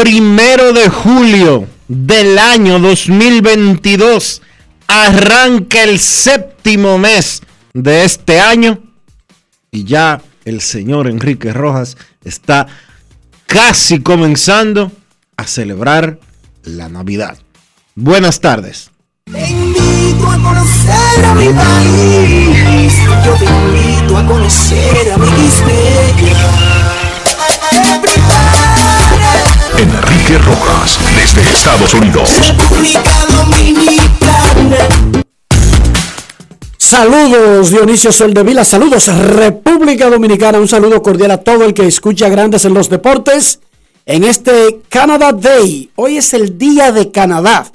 primero de julio del año 2022. Arranca el séptimo mes de este año y ya el señor Enrique Rojas está casi comenzando a celebrar la Navidad. Buenas tardes. Te a conocer a mi país. Yo te invito a conocer a mi Enrique Rojas, desde Estados Unidos. República Dominicana. Saludos Dionisio Soldevila, saludos República Dominicana, un saludo cordial a todo el que escucha Grandes en los Deportes en este Canada Day. Hoy es el Día de Canadá.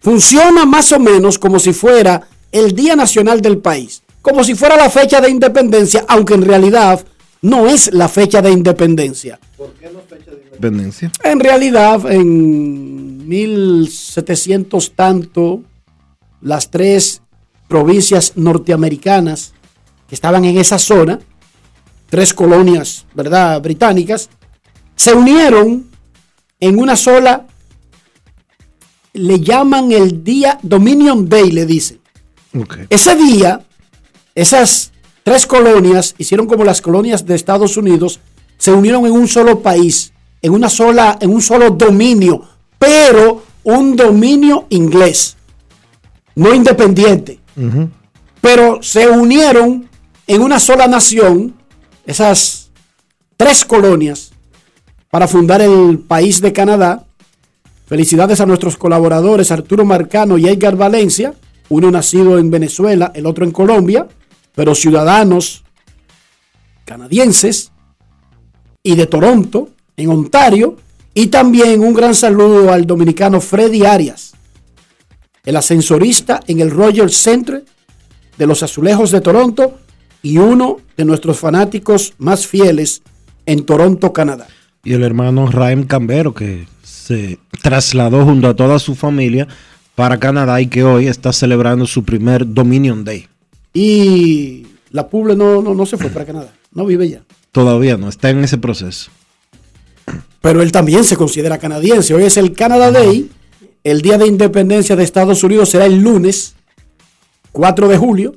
Funciona más o menos como si fuera el Día Nacional del país, como si fuera la fecha de independencia, aunque en realidad no es la fecha de independencia. Independencia. En realidad, en 1700 tanto, las tres provincias norteamericanas que estaban en esa zona, tres colonias, ¿verdad?, británicas, se unieron en una sola, le llaman el día Dominion Day, le dicen. Okay. Ese día, esas tres colonias hicieron como las colonias de Estados Unidos, se unieron en un solo país, en una sola, en un solo dominio, pero un dominio inglés, no independiente. Pero se unieron en una sola nación, esas tres colonias, para fundar el país de Canadá. Felicidades a nuestros colaboradores Arturo Marcano y Edgar Valencia, uno nacido en Venezuela, el otro en Colombia, pero ciudadanos canadienses y de Toronto, en Ontario, y también un gran saludo al dominicano Freddy Arias, el ascensorista en el Royal Centre de los Azulejos de Toronto y uno de nuestros fanáticos más fieles en Toronto, Canadá. Y el hermano Raim Cambero que se trasladó junto a toda su familia para Canadá y que hoy está celebrando su primer Dominion Day. Y la Puble no, no, no se fue para Canadá, no vive ya. Todavía no, está en ese proceso. Pero él también se considera canadiense. Hoy es el Canada Day. El día de independencia de Estados Unidos será el lunes 4 de julio.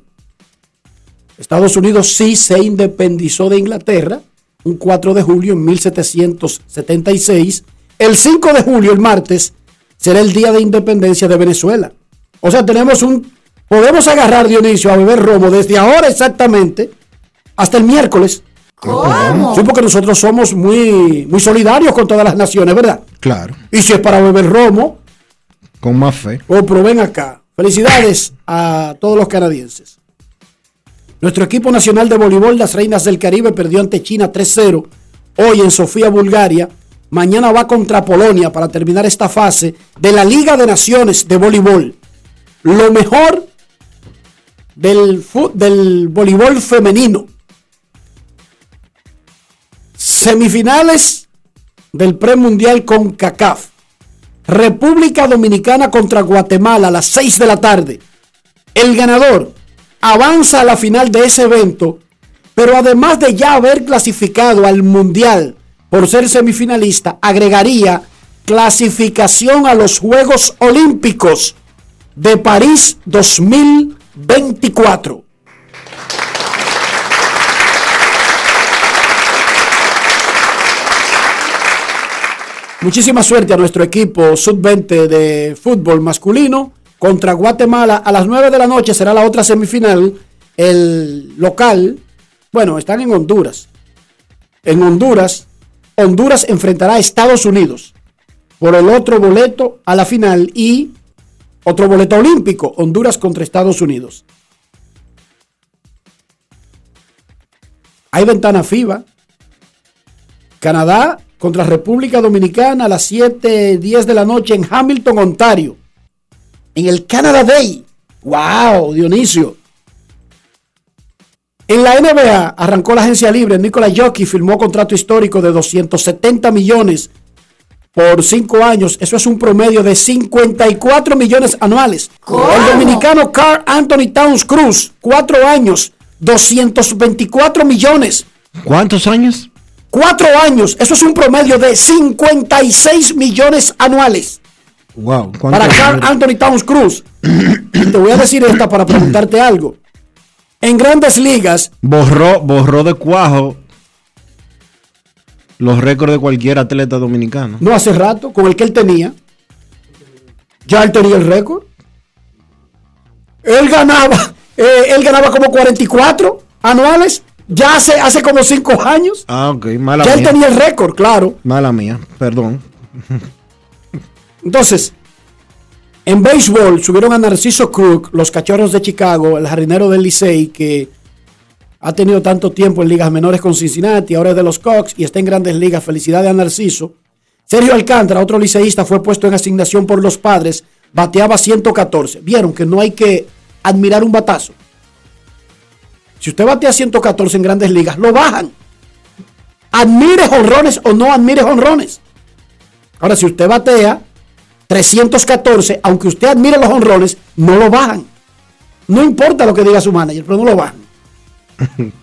Estados Unidos sí se independizó de Inglaterra un 4 de julio en 1776. El 5 de julio, el martes, será el día de independencia de Venezuela. O sea, tenemos un... Podemos agarrar, Dionisio, a beber romo desde ahora exactamente hasta el miércoles. ¿Cómo? Sí, porque nosotros somos muy, muy solidarios con todas las naciones, ¿verdad? Claro, Y si es para beber romo, con más fe. o proven acá. Felicidades a todos los canadienses. Nuestro equipo nacional de voleibol, las Reinas del Caribe, perdió ante China 3-0 hoy en Sofía, Bulgaria. Mañana va contra Polonia para terminar esta fase de la Liga de Naciones de voleibol. Lo mejor del, del voleibol femenino. Semifinales del premundial con CACAF. República Dominicana contra Guatemala a las 6 de la tarde. El ganador avanza a la final de ese evento, pero además de ya haber clasificado al Mundial por ser semifinalista, agregaría clasificación a los Juegos Olímpicos de París 2024. Muchísima suerte a nuestro equipo sub-20 de fútbol masculino contra Guatemala. A las 9 de la noche será la otra semifinal. El local, bueno, están en Honduras. En Honduras, Honduras enfrentará a Estados Unidos por el otro boleto a la final y otro boleto olímpico, Honduras contra Estados Unidos. Hay ventana FIBA. Canadá contra República Dominicana a las 7:10 de la noche en Hamilton, Ontario. En el Canada Day. ¡Wow, Dionisio! En la NBA arrancó la agencia libre. Nikola Jokic firmó contrato histórico de 270 millones por 5 años. Eso es un promedio de 54 millones anuales. El dominicano Carl Anthony Towns Cruz, 4 años, 224 millones. ¿Cuántos años? Cuatro años, eso es un promedio de 56 millones anuales Wow. para Carl Anthony Towns Cruz. Te voy a decir esta para preguntarte algo. En grandes ligas, Borró, borró de cuajo los récords de cualquier atleta dominicano. no hace rato, con el que él tenía, ya él tenía el récord. Él ganaba, eh, él ganaba como 44 anuales, ya hace, hace como 5 años. Ah, ok. Mala Ya él mía. tenía el récord, claro. Mala mía, perdón. Entonces, en béisbol subieron a Narciso Crook, los cachorros de Chicago, el jardinero del Licey, que ha tenido tanto tiempo en ligas menores con Cincinnati, ahora es de los Cox y está en grandes ligas. Felicidades a Narciso. Sergio Alcántara, otro liceísta, fue puesto en asignación por los padres, bateaba 114. Vieron que no hay que admirar un batazo. Si usted batea 114 en grandes ligas, lo bajan. Admire honrones o no admire honrones. Ahora, si usted batea 314, aunque usted admire los honrones, no lo bajan. No importa lo que diga su manager, pero no lo bajan.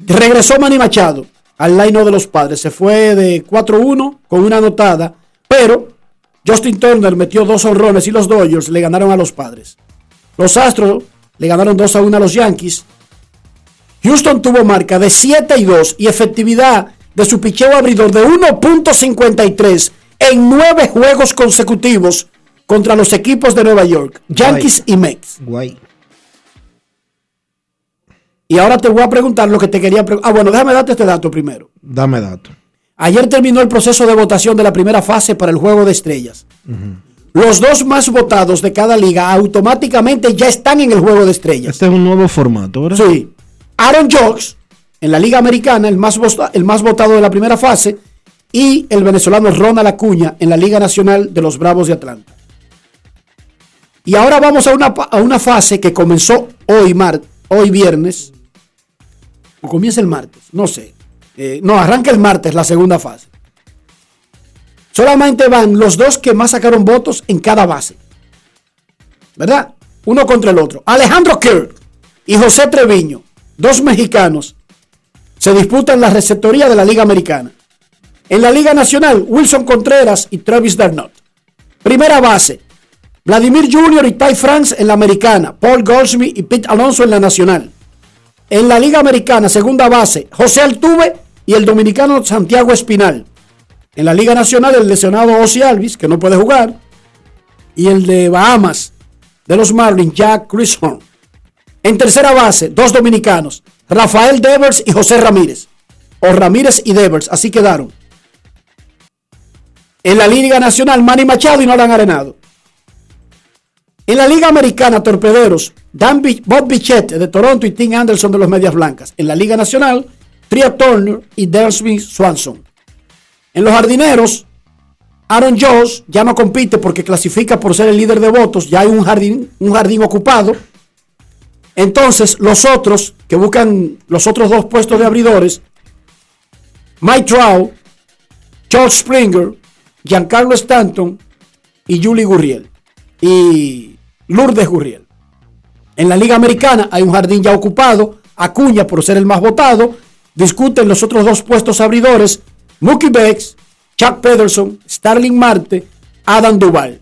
Regresó Manny Machado al line de los padres. Se fue de 4-1 con una anotada, pero Justin Turner metió dos honrones y los Dodgers le ganaron a los padres. Los Astros le ganaron 2 a 1 a los Yankees. Houston tuvo marca de 7 y 2 y efectividad de su picheo abridor de 1.53 en 9 juegos consecutivos contra los equipos de Nueva York, Yankees y Mets. Guay. Y ahora te voy a preguntar lo que te quería preguntar. Ah, bueno, déjame darte este dato primero. Dame dato. Ayer terminó el proceso de votación de la primera fase para el juego de estrellas. Los dos más votados de cada liga automáticamente ya están en el juego de estrellas. Este es un nuevo formato, ¿verdad? Sí. Aaron Jocks, en la Liga Americana, el más, el más votado de la primera fase, y el venezolano Ronald Acuña en la Liga Nacional de los Bravos de Atlanta. Y ahora vamos a una, a una fase que comenzó hoy, mar, hoy viernes, o comienza el martes, no sé. Eh, no, arranca el martes la segunda fase. Solamente van los dos que más sacaron votos en cada base. ¿Verdad? Uno contra el otro. Alejandro Kirk y José Treviño, dos mexicanos, se disputan la receptoría de la Liga Americana. En la Liga Nacional, Wilson Contreras y Travis Darnot. Primera base, Vladimir Jr. y Ty France en la Americana, Paul Goldsmith y Pete Alonso en la Nacional. En la Liga Americana, segunda base, José Altuve y el dominicano Santiago Espinal. En la Liga Nacional, el lesionado Ozzy Alvis, que no puede jugar. Y el de Bahamas, de los Marlins, Jack Chisholm. En tercera base, dos dominicanos, Rafael Devers y José Ramírez. O Ramírez y Devers, así quedaron. En la Liga Nacional, Manny Machado y Nolan Arenado. En la Liga Americana, torpederos, Dan Bob Bichette de Toronto y Tim Anderson de los Medias Blancas. En la Liga Nacional, Tria Turner y Smith Swanson. En los jardineros, Aaron Jones ya no compite porque clasifica por ser el líder de votos. Ya hay un jardín, un jardín ocupado. Entonces, los otros que buscan los otros dos puestos de abridores, Mike Trout, George Springer, Giancarlo Stanton y Julie Gurriel. Y Lourdes Gurriel. En la Liga Americana hay un jardín ya ocupado. Acuña por ser el más votado. Discuten los otros dos puestos abridores. Mookie Becks, Chuck Pederson, Starling Marte, Adam Duval.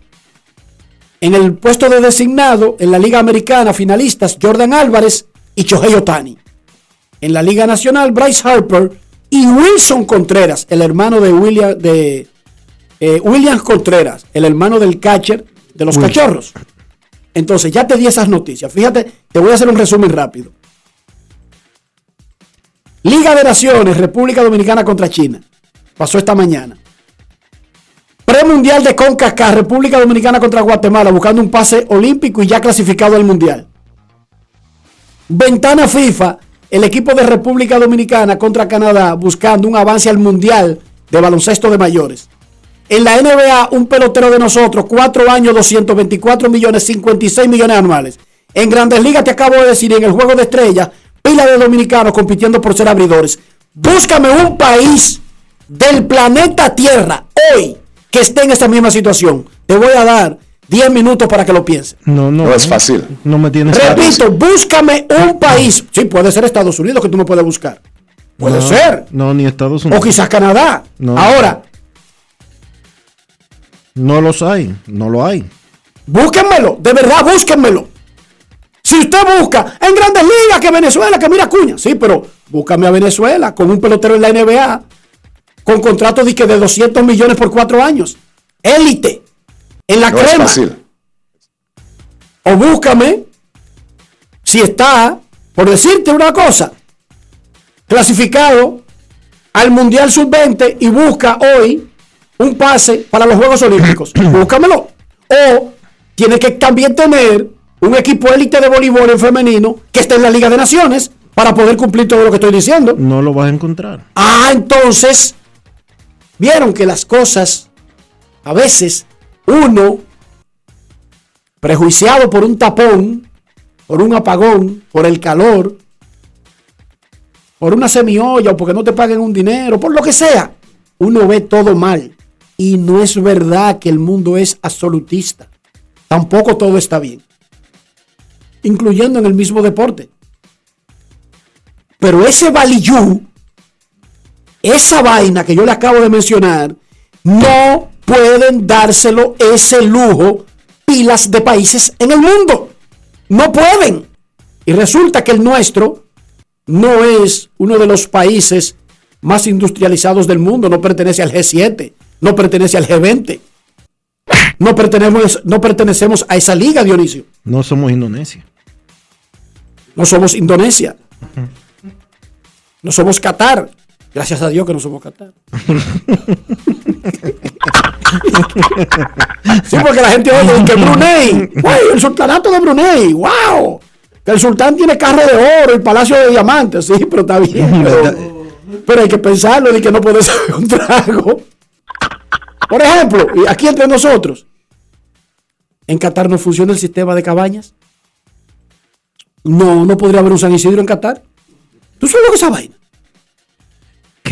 En el puesto de designado, en la Liga Americana, finalistas Jordan Álvarez y Shohei Otani. En la Liga Nacional, Bryce Harper y Wilson Contreras, el hermano de William, de, eh, Williams Contreras, el hermano del catcher de los cachorros. Entonces, ya te di esas noticias. Fíjate, te voy a hacer un resumen rápido. Liga de Naciones, República Dominicana contra China. Pasó esta mañana. Premundial de CONCACAF, República Dominicana contra Guatemala, buscando un pase olímpico y ya clasificado al Mundial. Ventana FIFA, el equipo de República Dominicana contra Canadá, buscando un avance al Mundial de baloncesto de mayores. En la NBA, un pelotero de nosotros, 4 años, 224 millones, 56 millones anuales. En Grandes Ligas, te acabo de decir, en el Juego de Estrellas, pila de dominicanos compitiendo por ser abridores. Búscame un país del planeta Tierra hoy que esté en esta misma situación. Te voy a dar 10 minutos para que lo pienses. No, no. No es fácil. No me tienes Repito, búscame un país. Sí, puede ser Estados Unidos que tú no puedes buscar. Puede No, ser. No, ni Estados O Unidos. quizás Canadá. No. Ahora, No los hay. No lo hay. búsquenmelo. De verdad, búsquenmelo. Si usted busca en grandes ligas que Venezuela, que mira Cuña. Sí, pero búscame a Venezuela con un pelotero en la NBA. Con contratos de, que de 200 millones por cuatro años. Élite. En la No es crema. fácil. O búscame si está, por decirte una cosa, clasificado al Mundial Sub-20 y busca hoy un pase para los Juegos Olímpicos. Búscamelo. O tiene que también tener un equipo élite de voleibol en femenino que esté en la Liga de Naciones para poder cumplir todo lo que estoy diciendo. No lo vas a encontrar. Ah, entonces, vieron que las cosas, a veces, uno, prejuiciado por un tapón, por un apagón, por el calor, por una semiolla o porque no te paguen un dinero, por lo que sea, uno ve todo mal. Y no es verdad que el mundo es absolutista. Tampoco todo está bien. Incluyendo en el mismo deporte. Pero ese valillú, esa vaina que yo le acabo de mencionar, no pueden dárselo ese lujo pilas de países en el mundo. No pueden. Y resulta que el nuestro no es uno de los países más industrializados del mundo, no pertenece al G7, no pertenece al G20. No pertenecemos, no pertenecemos a esa liga, Dionisio. No somos Indonesia. No somos Indonesia. No somos Qatar. Gracias a Dios que no somos Qatar. sí, porque la gente oye que Brunei, ¡Uy, el sultanato de Brunei, wow. Que el sultán tiene carro de oro, el palacio de diamantes, sí, pero está bien. Pero, pero hay que pensarlo de que no puede ser un trago. Por ejemplo, aquí entre nosotros, en Qatar no funciona el sistema de cabañas. No, no podría haber un San Isidro en Qatar. ¿Tú sabes lo que es esa vaina?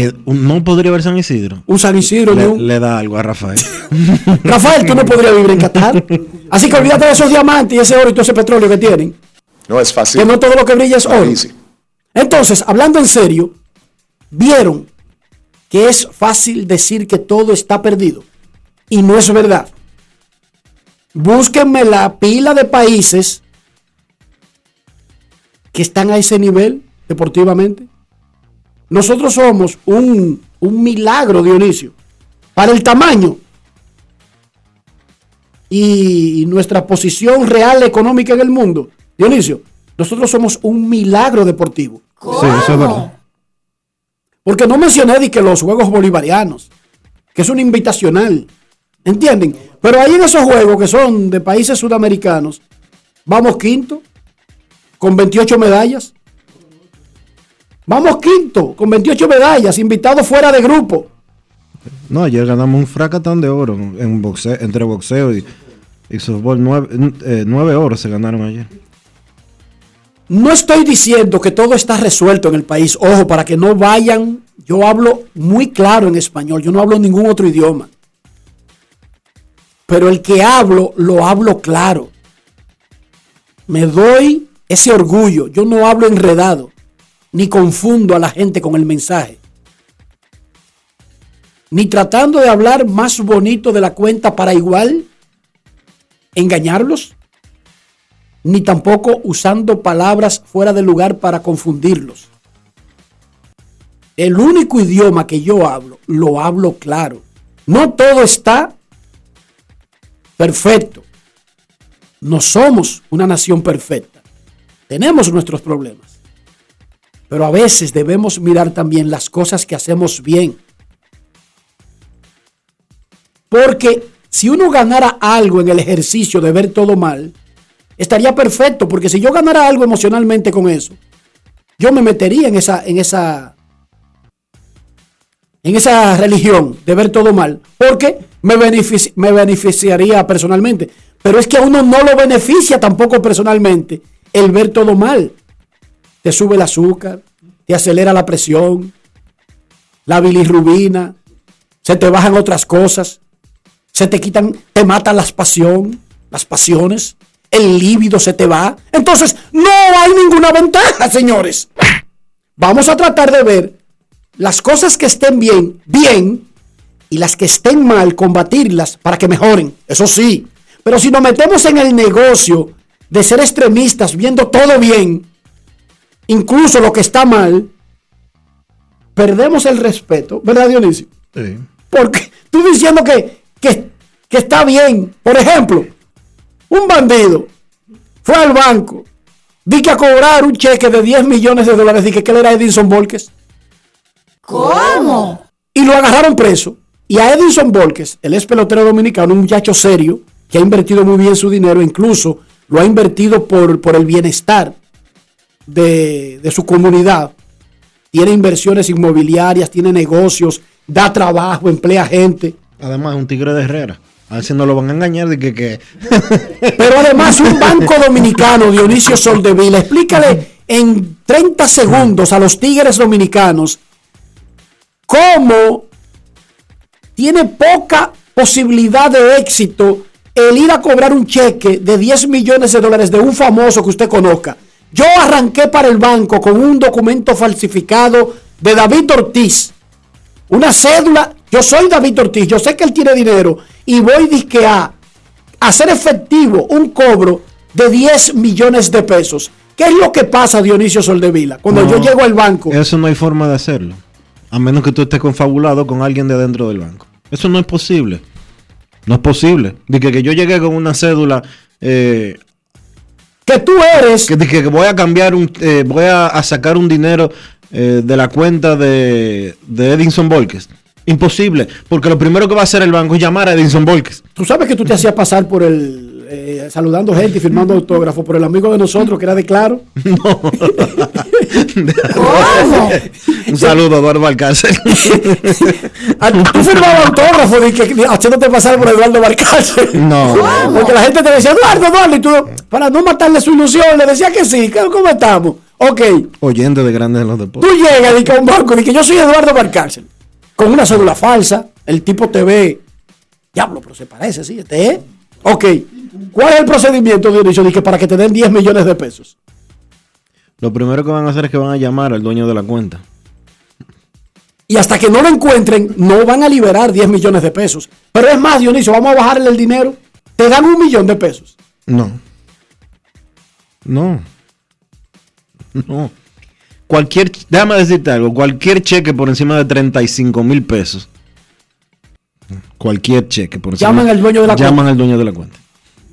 Que no podría haber San Isidro. Un San Isidro Le, un... le da algo a Rafael. Rafael, tú no podrías vivir en Qatar. Así que olvídate de esos diamantes y ese oro y todo ese petróleo que tienen. No es fácil. Que no todo lo que brilla es oro. Entonces, hablando en serio, vieron que es fácil decir que todo está perdido. Y no es verdad. Búsquenme la pila de países que están a ese nivel deportivamente. Nosotros somos un, un milagro, Dionisio, para el tamaño y nuestra posición real económica en el mundo. Dionisio, nosotros somos un milagro deportivo. Sí, eso es verdad. Porque no mencioné de que los Juegos Bolivarianos, que es un invitacional, ¿entienden? Pero ahí en esos juegos que son de países sudamericanos, vamos quinto, con 28 medallas. Vamos quinto, con 28 medallas, invitados fuera de grupo. No, ayer ganamos un fracatán de oro en boxeo, entre boxeo y, y softball. Nueve, eh, nueve oros se ganaron ayer. No estoy diciendo que todo está resuelto en el país. Ojo, para que no vayan, yo hablo muy claro en español, yo no hablo ningún otro idioma. Pero el que hablo, lo hablo claro. Me doy ese orgullo. Yo no hablo enredado, ni confundo a la gente con el mensaje. Ni tratando de hablar más bonito de la cuenta para igual engañarlos ni tampoco usando palabras fuera de lugar para confundirlos. El único idioma que yo hablo, lo hablo claro. No todo está perfecto. No somos una nación perfecta. Tenemos nuestros problemas. Pero a veces debemos mirar también las cosas que hacemos bien. Porque si uno ganara algo en el ejercicio de ver todo mal, estaría perfecto, porque si yo ganara algo emocionalmente con eso, yo me metería en esa, en esa, en esa religión de ver todo mal, porque me, me beneficiaría personalmente. Pero es que a uno no lo beneficia tampoco personalmente el ver todo mal. Te sube el azúcar, te acelera la presión, la bilirrubina, se te bajan otras cosas, se te quitan, te matan las pasión, las pasiones el líbido se te va. Entonces, no hay ninguna ventaja, señores. Vamos a tratar de ver las cosas que estén bien, bien, y las que estén mal, combatirlas para que mejoren. Eso sí. Pero si nos metemos en el negocio de ser extremistas, viendo todo bien, incluso lo que está mal, perdemos el respeto, ¿verdad, Dionisio? Sí. Porque tú diciendo que, que, que está bien, por ejemplo, un bandido fue al banco, vi que a cobrar un cheque de 10 millones de dólares, dije que él era Edison Volques. ¿Cómo? Y lo agarraron preso. Y a Edison Volques, el ex pelotero dominicano, un muchacho serio, que ha invertido muy bien su dinero, incluso lo ha invertido por, por el bienestar de, de su comunidad. Tiene inversiones inmobiliarias, tiene negocios, da trabajo, emplea gente. Además, un tigre de Herrera. A ver si no lo van a engañar de que... Pero además un banco dominicano, Dionisio Soldevila, explícale en 30 segundos a los tigres dominicanos cómo tiene poca posibilidad de éxito el ir a cobrar un cheque de 10 millones de dólares de un famoso que usted conozca. Yo arranqué para el banco con un documento falsificado de David Ortiz, una cédula. Yo soy David Ortiz, yo sé que él tiene dinero y voy disque a hacer efectivo un cobro de 10 millones de pesos. ¿Qué es lo que pasa, Dionisio Soldevila? Cuando yo llego al banco. Eso no hay forma de hacerlo. A menos que tú estés confabulado con alguien de dentro del banco. Eso no es posible. No es posible. Dice que, yo llegué con una cédula. Eh, que tú eres. Que, que voy a cambiar un. Eh, voy a, sacar un dinero eh, de la cuenta de, de Edinson Volques Imposible, porque lo primero que va a hacer el banco es llamar a Edison Volques. Tú sabes que tú te hacías pasar por el, eh, saludando gente y firmando autógrafos, por el amigo de nosotros que era de Claro. No. Un saludo, Eduardo Balcácer. Ah, tú firmabas autógrafos haciéndote pasar por Eduardo Balcácer. No. Porque la gente te decía, Eduardo, Eduardo, y tú, para no matarle su ilusión, le decía que sí, ¿cómo estamos? Ok. Oyendo de grandes de los deportes. Tú llegas y a un banco y que yo soy Eduardo Balcácer con una cédula falsa, el tipo te ve, diablo, pero se parece, sí, este es. Ok, ¿cuál es el procedimiento, Dionisio? Dije, para que te den 10 millones de pesos. Lo primero que van a hacer es que van a llamar al dueño de la cuenta. Y hasta que no lo encuentren, no van a liberar 10 millones de pesos. Pero es más, Dionisio, vamos a bajarle el dinero. Te dan un millón de pesos. No. No. No cualquier, déjame decirte algo, cualquier cheque por encima de 35 mil pesos, cualquier cheque por encima, llaman al dueño de la llaman al dueño de la cuenta.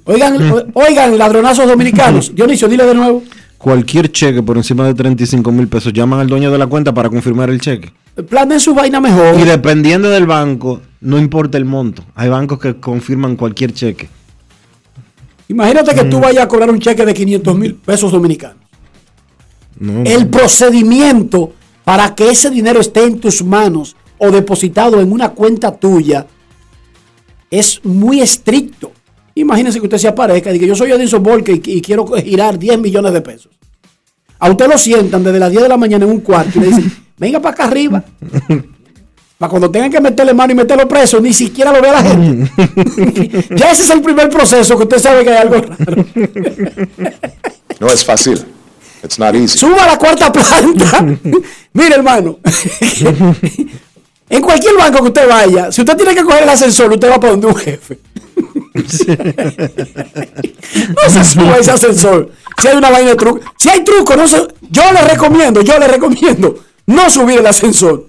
Oigan, oigan, ladronazos dominicanos. Dionisio, dile de nuevo. Cualquier cheque por encima de 35 mil pesos, llaman al dueño de la cuenta para confirmar el cheque. Planen su vaina mejor. Y dependiendo del banco, no importa el monto. Hay bancos que confirman cualquier cheque. Imagínate que tú vayas a cobrar un cheque de 500 mil pesos dominicanos. No, El procedimiento para que ese dinero esté en tus manos o depositado en una cuenta tuya es muy estricto. Imagínense que usted se aparezca y diga, yo soy Edison Volker y, y quiero girar 10 millones de pesos. A usted lo sientan desde las 10 de la mañana en un cuarto y le dicen, venga para acá arriba. Para cuando tengan que meterle mano y meterlo preso, ni siquiera lo ve la gente. ya ese es el primer proceso que usted sabe que hay algo raro. No es fácil. It's not easy. Suba a la cuarta planta. Mire, hermano. en cualquier banco que usted vaya, si usted tiene que coger el ascensor, usted va para donde un jefe. no se suba ese ascensor. Si hay una vaina de truco. Si hay truco, no se... yo le recomiendo, yo le recomiendo no subir el ascensor.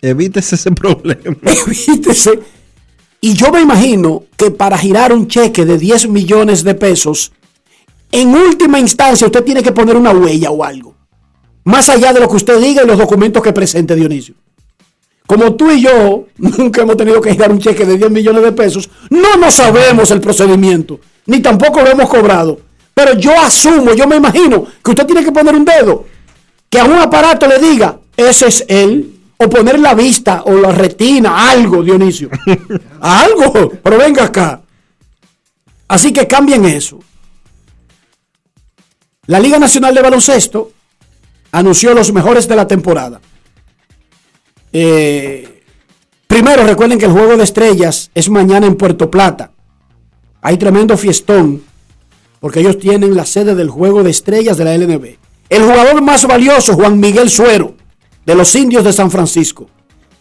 Evítese ese problema. Evítese. Y yo me imagino que para girar un cheque de 10 millones de pesos, en última instancia usted tiene que poner una huella o algo. Más allá de lo que usted diga y los documentos que presente Dionisio. Como tú y yo nunca hemos tenido que girar un cheque de 10 millones de pesos, no nos sabemos el procedimiento, ni tampoco lo hemos cobrado. Pero yo asumo, yo me imagino que usted tiene que poner un dedo, que a un aparato le diga, ese es él, o poner la vista o la retina, algo, Dionisio. algo, pero venga acá. Así que cambien eso. La Liga Nacional de Baloncesto anunció los mejores de la temporada. Eh, primero, recuerden que el juego de estrellas es mañana en Puerto Plata. Hay tremendo fiestón porque ellos tienen la sede del juego de estrellas de la LNB. El jugador más valioso, Juan Miguel Suero, de los indios de San Francisco.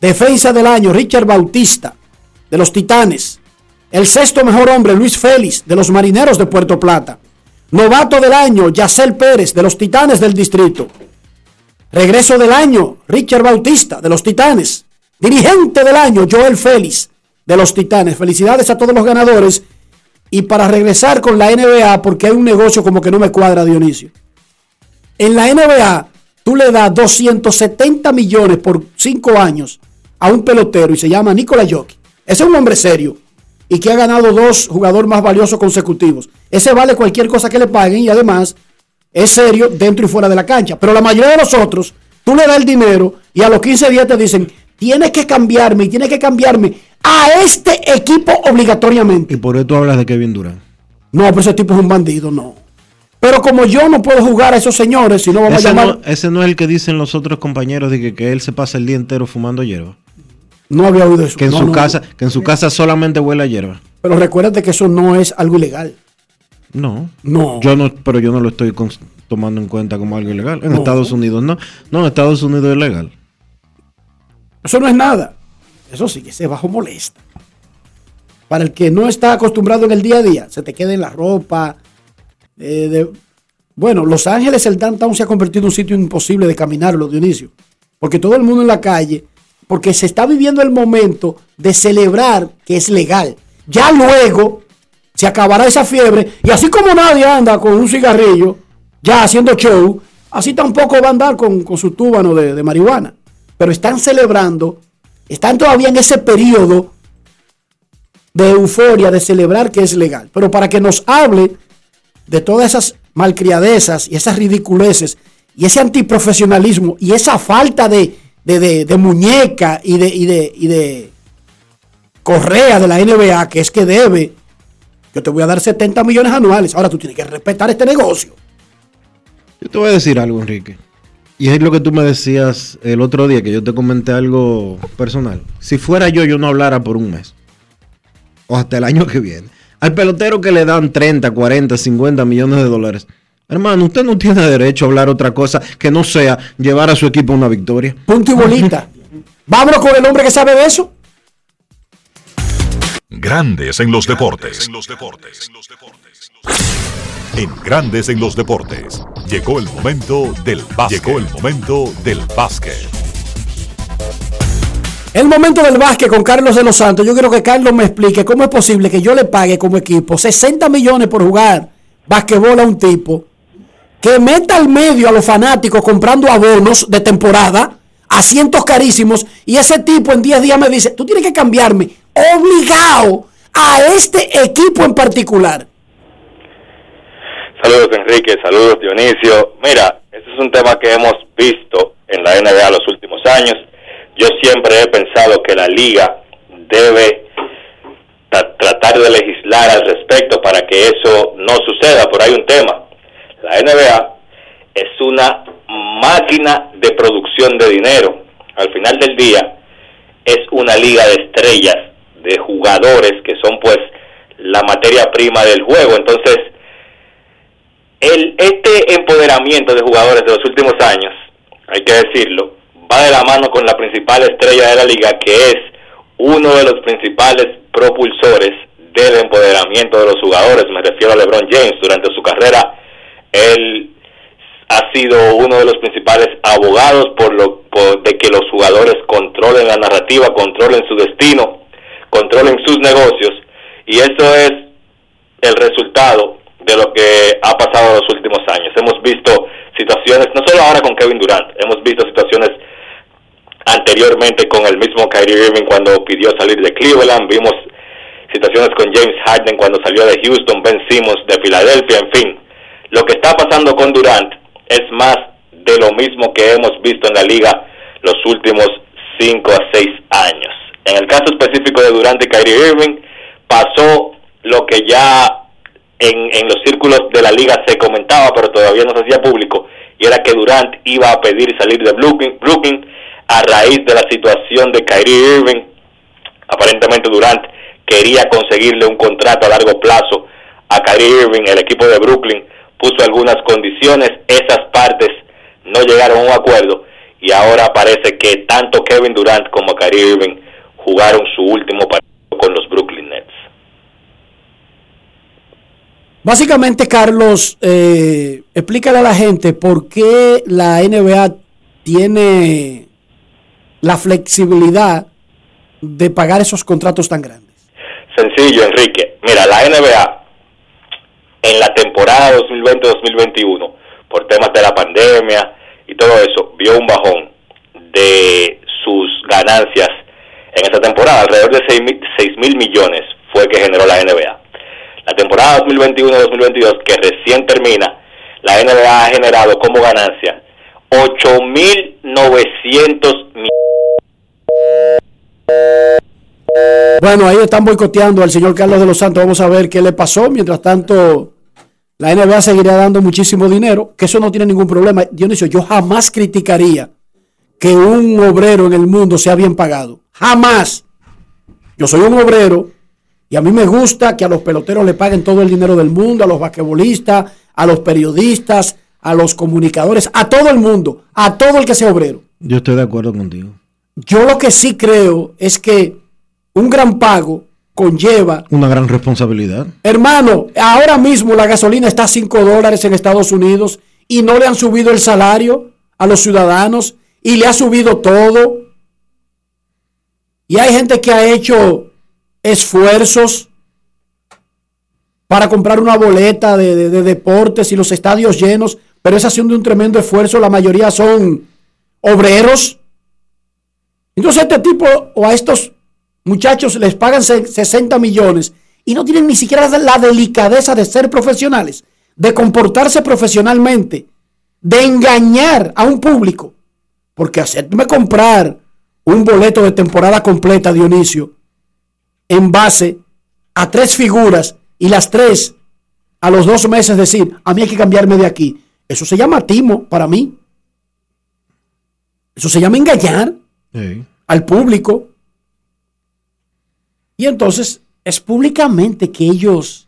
Defensa del año, Richard Bautista, de los Titanes. El sexto mejor hombre, Luis Félix, de los Marineros de Puerto Plata. Novato del año, Yacel Pérez, de los Titanes del Distrito. Regreso del año, Richard Bautista, de los Titanes. Dirigente del año, Joel Félix, de los Titanes. Felicidades a todos los ganadores. Y para regresar con la NBA, porque hay un negocio como que no me cuadra, Dionisio. En la NBA, tú le das 270 millones por 5 años a un pelotero y se llama Nikola Jokic. Ese es un hombre serio y que ha ganado dos jugadores más valiosos consecutivos. Ese vale cualquier cosa que le paguen y además es serio dentro y fuera de la cancha. Pero la mayoría de los otros, tú le das el dinero y a los 15 días te dicen, tienes que cambiarme y tienes que cambiarme a este equipo obligatoriamente. Y por eso tú hablas de Kevin Durant. No, pero ese tipo es un bandido, no. Pero como yo no puedo jugar a esos señores, si no vamos Ese a llamar... no, ese no es el que dicen los otros compañeros de que, que él se pasa el día entero fumando hierba. No había oído eso. Que en No, su no, casa, que en su casa solamente huele a hierba. Pero recuérdate que eso no es algo ilegal. No. No. Yo no, pero yo no lo estoy tomando en cuenta como algo ilegal. En No. Estados Unidos no. No, en Estados Unidos es legal. Eso no es nada. Eso sí que se bajo molesta. Para el que no está acostumbrado en el día a día, se te queda en la ropa. eh, de- Bueno, Los Ángeles, el downtown se ha convertido en un sitio imposible de caminarlo, Dionisio. Porque todo el mundo en la calle, porque se está viviendo el momento de celebrar que es legal. Ya luego se acabará esa fiebre y así como nadie anda con un cigarrillo, ya haciendo show, así tampoco va a andar con, con su túbano de, marihuana. Pero están celebrando, están todavía en ese periodo de euforia, de celebrar que es legal. Pero para que nos hable de todas esas malcriadezas y esas ridiculeces y ese antiprofesionalismo y esa falta de, de, muñeca y de, y, y de correa de la NBA, que es que debe, yo te voy a dar 70 millones anuales. Ahora tú tienes que respetar este negocio. Yo te voy a decir algo, Enrique. Y es lo que tú me decías el otro día, que yo te comenté algo personal. Si fuera yo, yo no hablara por un mes. O hasta el año que viene. Al pelotero que le dan 30, 40, 50 millones de dólares. Hermano, usted no tiene derecho a hablar otra cosa que no sea llevar a su equipo a una victoria. Punto y bolita. Vámonos con el hombre que sabe de eso. Grandes en los deportes. En Grandes en los deportes. Llegó el momento del básquet. Llegó el momento del básquet. El momento del básquet con Carlos de los Santos. Yo quiero que Carlos me explique cómo es posible que yo le pague como equipo 60 millones por jugar basquetbol a un tipo que meta al medio a los fanáticos comprando abonos de temporada asientos carísimos, y ese tipo en 10 días me dice, tú tienes que cambiarme obligado a este equipo en particular. Saludos Enrique, saludos Dionisio. Mira, este es un tema que hemos visto en la NBA los últimos años. Yo siempre he pensado que la liga debe tratar de legislar al respecto para que eso no suceda, pero hay un tema. La NBA es una máquina de producción de dinero. Al final del día es una liga de estrellas, de jugadores que son pues la materia prima del juego. Entonces, el, este empoderamiento de jugadores de los últimos años, hay que decirlo, va de la mano con la principal estrella de la liga, que es uno de los principales propulsores del empoderamiento de los jugadores. Me refiero a LeBron James. Durante su carrera, él ha sido uno de los principales abogados por lo de que los jugadores controlen la narrativa, controlen su destino, controlen sus negocios. Y eso es el resultado de lo que ha pasado en los últimos años. Hemos visto situaciones, no solo ahora con Kevin Durant, hemos visto situaciones anteriormente con el mismo Kyrie Irving cuando pidió salir de Cleveland, vimos situaciones con James Harden cuando salió de Houston, Ben Simmons de Filadelfia, en fin. Lo que está pasando con Durant es más de lo mismo que hemos visto en la liga los últimos 5 a 6 años. En el caso específico de Durant y Kyrie Irving, pasó lo que ya en, en los círculos de la liga se comentaba, pero todavía no se hacía público, y era que Durant iba a pedir salir de Brooklyn, Brooklyn a raíz de la situación de Kyrie Irving. Aparentemente Durant quería conseguirle un contrato a largo plazo a Kyrie Irving, el equipo de Brooklyn puso algunas condiciones, esas partes no llegaron a un acuerdo y ahora parece que tanto Kevin Durant como Kyrie Irving jugaron su último partido con los Brooklyn Nets. Básicamente, Carlos, eh, explícale a la gente por qué la NBA tiene la flexibilidad de pagar esos contratos tan grandes. Sencillo, Enrique. Mira, la NBA en la temporada 2020-2021, por temas de la pandemia y todo eso, vio un bajón de sus ganancias en esa temporada. Alrededor de 6 mil millones fue que generó la NBA. La temporada 2021-2022, que recién termina, la NBA ha generado como ganancia 8.900 millones. Bueno, ahí están boicoteando al señor Carlos de los Santos. Vamos a ver qué le pasó. Mientras tanto, la NBA seguirá dando muchísimo dinero, que eso no tiene ningún problema. Dionisio, yo jamás criticaría que un obrero en el mundo sea bien pagado. Jamás. Yo soy un obrero y a mí me gusta que a los peloteros le paguen todo el dinero del mundo, a los basquetbolistas, a los periodistas, a los comunicadores, a todo el mundo, a todo el que sea obrero. Yo estoy de acuerdo contigo. Yo lo que sí creo es que un gran pago conlleva... Una gran responsabilidad. Hermano, ahora mismo la gasolina está a 5 dólares en Estados Unidos y no le han subido el salario a los ciudadanos y le ha subido todo. Y hay gente que ha hecho esfuerzos para comprar una boleta de, deportes y los estadios llenos, pero es haciendo un tremendo esfuerzo. La mayoría son obreros. Entonces, a este tipo o a estos muchachos les pagan 60 millones y no tienen ni siquiera la delicadeza de ser profesionales, de comportarse profesionalmente, de engañar a un público. Porque hacerme comprar un boleto de temporada completa, Dionisio, en base a tres figuras y las tres a los dos meses decir, a mí hay que cambiarme de aquí. Eso se llama timo para mí. Eso se llama engañar al público. Y entonces es públicamente que ellos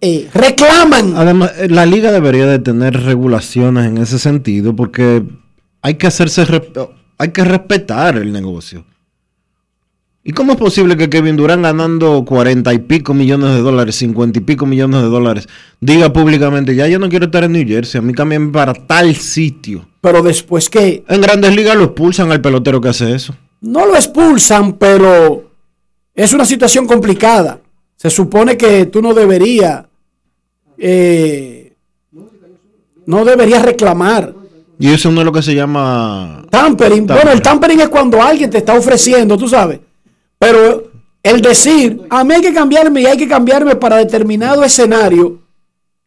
eh, reclaman. Además, eh, la liga debería de tener regulaciones en ese sentido porque hay que hacerse, hay que respetar el negocio. ¿Y cómo es posible que Kevin Durant ganando cuarenta y pico millones de dólares, cincuenta y pico millones de dólares, diga públicamente, ya yo no quiero estar en New Jersey, a mí también para tal sitio? Pero después que... En grandes ligas lo expulsan al pelotero que hace eso. No lo expulsan, pero es una situación complicada. Se supone que tú no deberías, eh, no deberías reclamar Y eso no es lo que se llama... Tampering. Bueno, el tampering es cuando alguien te está ofreciendo, tú sabes. Pero el decir, a mí hay que cambiarme y hay que cambiarme para determinado escenario.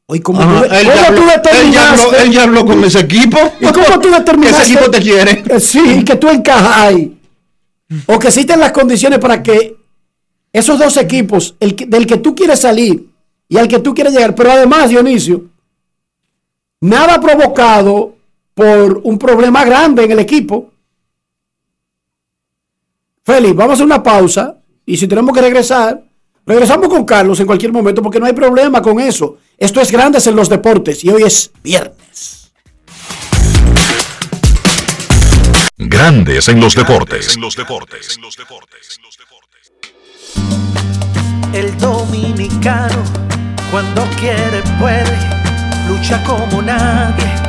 Oye, ¿cómo Ajá, tú, él, ya habló, él ya determinaste? habló- él ya habló con ese equipo. ¿Y cómo tú determinaste? Ese equipo te quiere. Eh, Sí, que tú encajas ahí. O que existen las condiciones para que esos dos equipos, el que- del que tú quieres salir y al que tú quieres llegar, pero además, Dionisio, nada provocado por un problema grande en el equipo. Félix, vamos a hacer una pausa y si tenemos que regresar, regresamos con Carlos en cualquier momento porque no hay problema con eso. Esto es Grandes en los Deportes y hoy es viernes. Grandes en los deportes. El dominicano, cuando quiere, puede, lucha como nadie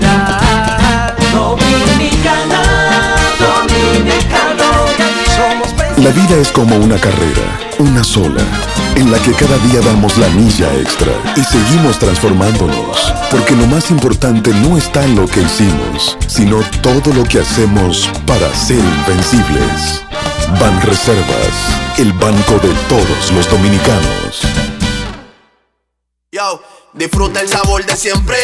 La vida es como una carrera, una sola, en la que cada día damos la milla extra y seguimos transformándonos, porque lo más importante no está en lo que hicimos, sino todo lo que hacemos para ser invencibles. Ban Reservas, el banco de todos los dominicanos. Yo, disfruta el sabor de siempre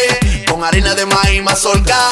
con harina de maíz mazorca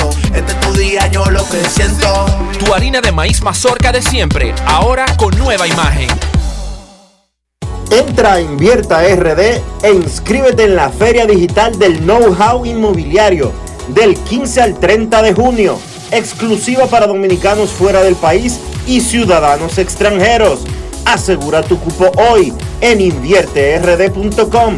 Este es tu día, yo lo que siento. Tu harina de maíz mazorca de siempre, ahora con nueva imagen. Entra a Invierta RD e inscríbete en la Feria Digital del Know-How Inmobiliario del 15 al 30 de junio, exclusiva para dominicanos fuera del país y ciudadanos extranjeros. Asegura tu cupo hoy en invierterd.com.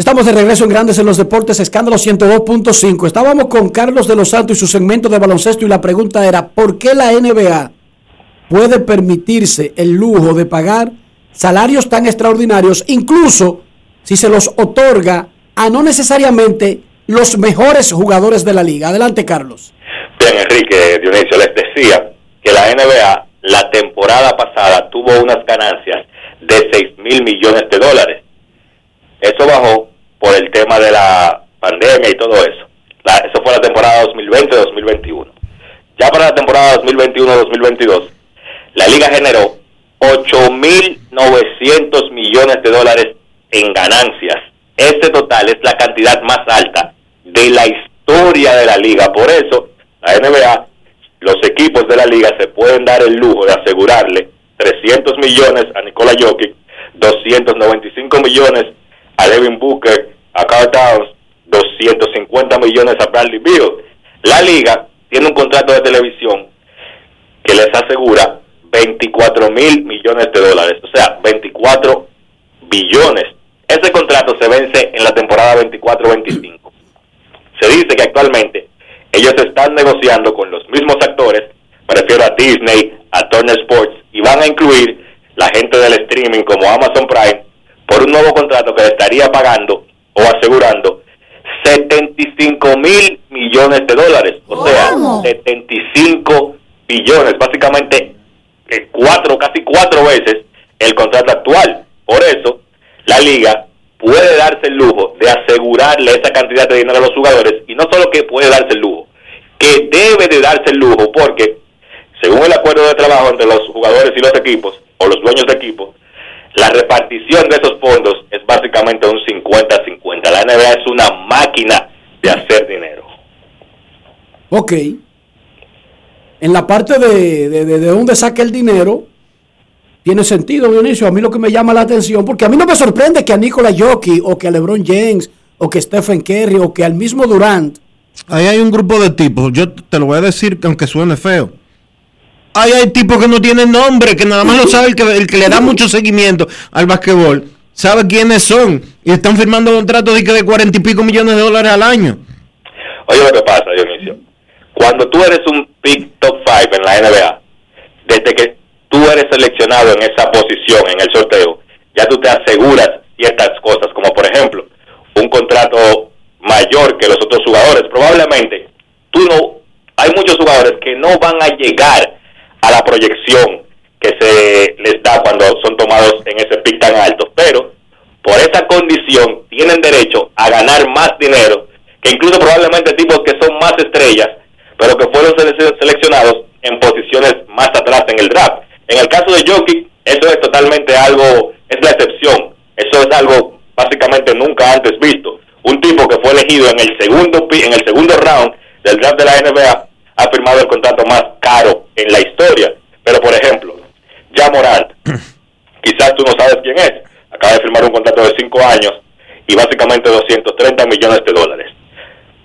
Estamos de regreso en Grandes en los Deportes, escándalo 102.5. Estábamos con Carlos de los Santos y su segmento de baloncesto y la pregunta era, ¿por qué la NBA puede permitirse el lujo de pagar salarios tan extraordinarios, incluso si se los otorga a no necesariamente los mejores jugadores de la liga? Adelante, Carlos. Bien, Enrique Dionisio, les decía que la NBA la temporada pasada tuvo unas ganancias de 6 mil millones de dólares. Eso bajó por el tema de la pandemia y todo eso. La- eso fue la temporada 2020-2021. Ya para la temporada 2021-2022, la liga generó 8.900 millones de dólares en ganancias. Este total es la cantidad más alta de la historia de la liga. Por eso, la NBA, los equipos de la liga se pueden dar el lujo de asegurarle 300 millones a Nikola Jokic, 295 millones a Devin Booker, a Carl Towns, 250 millones a Bradley Beal. La liga tiene un contrato de televisión que les asegura 24 mil millones de dólares, o sea, 24 billones. Ese contrato se vence en la temporada 24-25. Se dice que actualmente ellos están negociando con los mismos actores, me refiero a Disney, a Turner Sports, y van a incluir la gente del streaming como Amazon Prime por un nuevo contrato que le estaría pagando o asegurando 75 mil millones de dólares, o sea, 75 billones, básicamente eh, cuatro, casi cuatro veces el contrato actual. Por eso, la liga puede darse el lujo de asegurarle esa cantidad de dinero a los jugadores y no solo que puede darse el lujo, que debe de darse el lujo porque según el acuerdo de trabajo entre los jugadores y los equipos o los dueños de equipos, la repartición de esos fondos es básicamente un 50-50. La NBA es una máquina de hacer dinero. Ok. En la parte de, de, de, de dónde saca el dinero, tiene sentido, Dionisio. A mí lo que me llama la atención, porque a mí no me sorprende que a Nikola Jokic o que a LeBron James o que a Stephen Curry o que al mismo Durant. Ahí hay un grupo de tipos. Yo te lo voy a decir, aunque suene feo. Ahí hay tipos que no tienen nombre, que nada más lo sabe el que, el que le da mucho seguimiento al basquetbol. Sabe quiénes son y están firmando contratos de, de 40 y pico millones de dólares al año. Oye, lo que pasa, Dionisio. Cuando tú eres un pick top 5 en la NBA, desde que tú eres seleccionado en esa posición, en el sorteo, ya tú te aseguras ciertas cosas, como por ejemplo, un contrato mayor que los otros jugadores. Probablemente tú no, hay muchos jugadores que no van a llegar a la proyección que se les da cuando son tomados en ese pick tan alto, pero por esa condición tienen derecho a ganar más dinero que incluso probablemente tipos que son más estrellas, pero que fueron sele- seleccionados en posiciones más atrás en el draft. En el caso de Jokic, eso es totalmente algo, es la excepción. Eso es algo básicamente nunca antes visto. Un tipo que fue elegido en el segundo en el segundo round del draft de la NBA ha firmado el contrato más caro en la historia. Pero por ejemplo, ya Morant, quizás tú no sabes quién es, acaba de firmar un contrato de 5 años y básicamente 230 millones de dólares.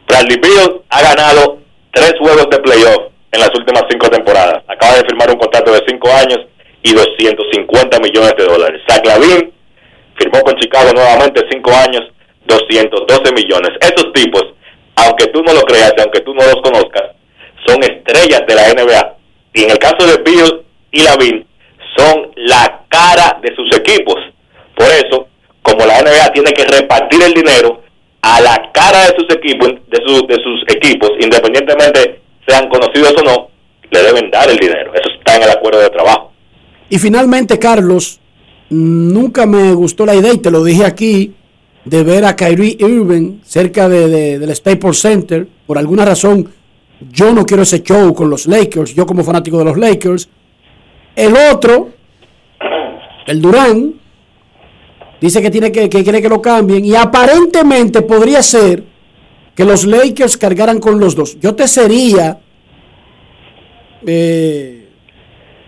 Bradley Beal ha ganado tres juegos de playoff en las últimas cinco temporadas. Acaba de firmar un contrato de cinco años y 250 millones de dólares. Zach Lavin firmó con Chicago nuevamente cinco años, 212 millones. Esos tipos, aunque tú no lo creas y aunque tú no los conozcas, son estrellas de la NBA. Y en el caso de Beal y Lavin, son la cara de sus equipos. Por eso, como la NBA tiene que repartir el dinero a la cara de sus equipos, de, sus de sus equipos, independientemente sean conocidos o no, le deben dar el dinero. Eso está en el acuerdo de trabajo. Y finalmente, Carlos, nunca me gustó la idea, y te lo dije aquí, de ver a Kyrie Irving cerca de, de- del Staples Center. Por alguna razón, yo no quiero ese show con los Lakers, yo como fanático de los Lakers. El otro, el Durán, dice que, tiene que, que quiere que lo cambien, y aparentemente podría ser que los Lakers cargaran con los dos. Yo te sería... eh,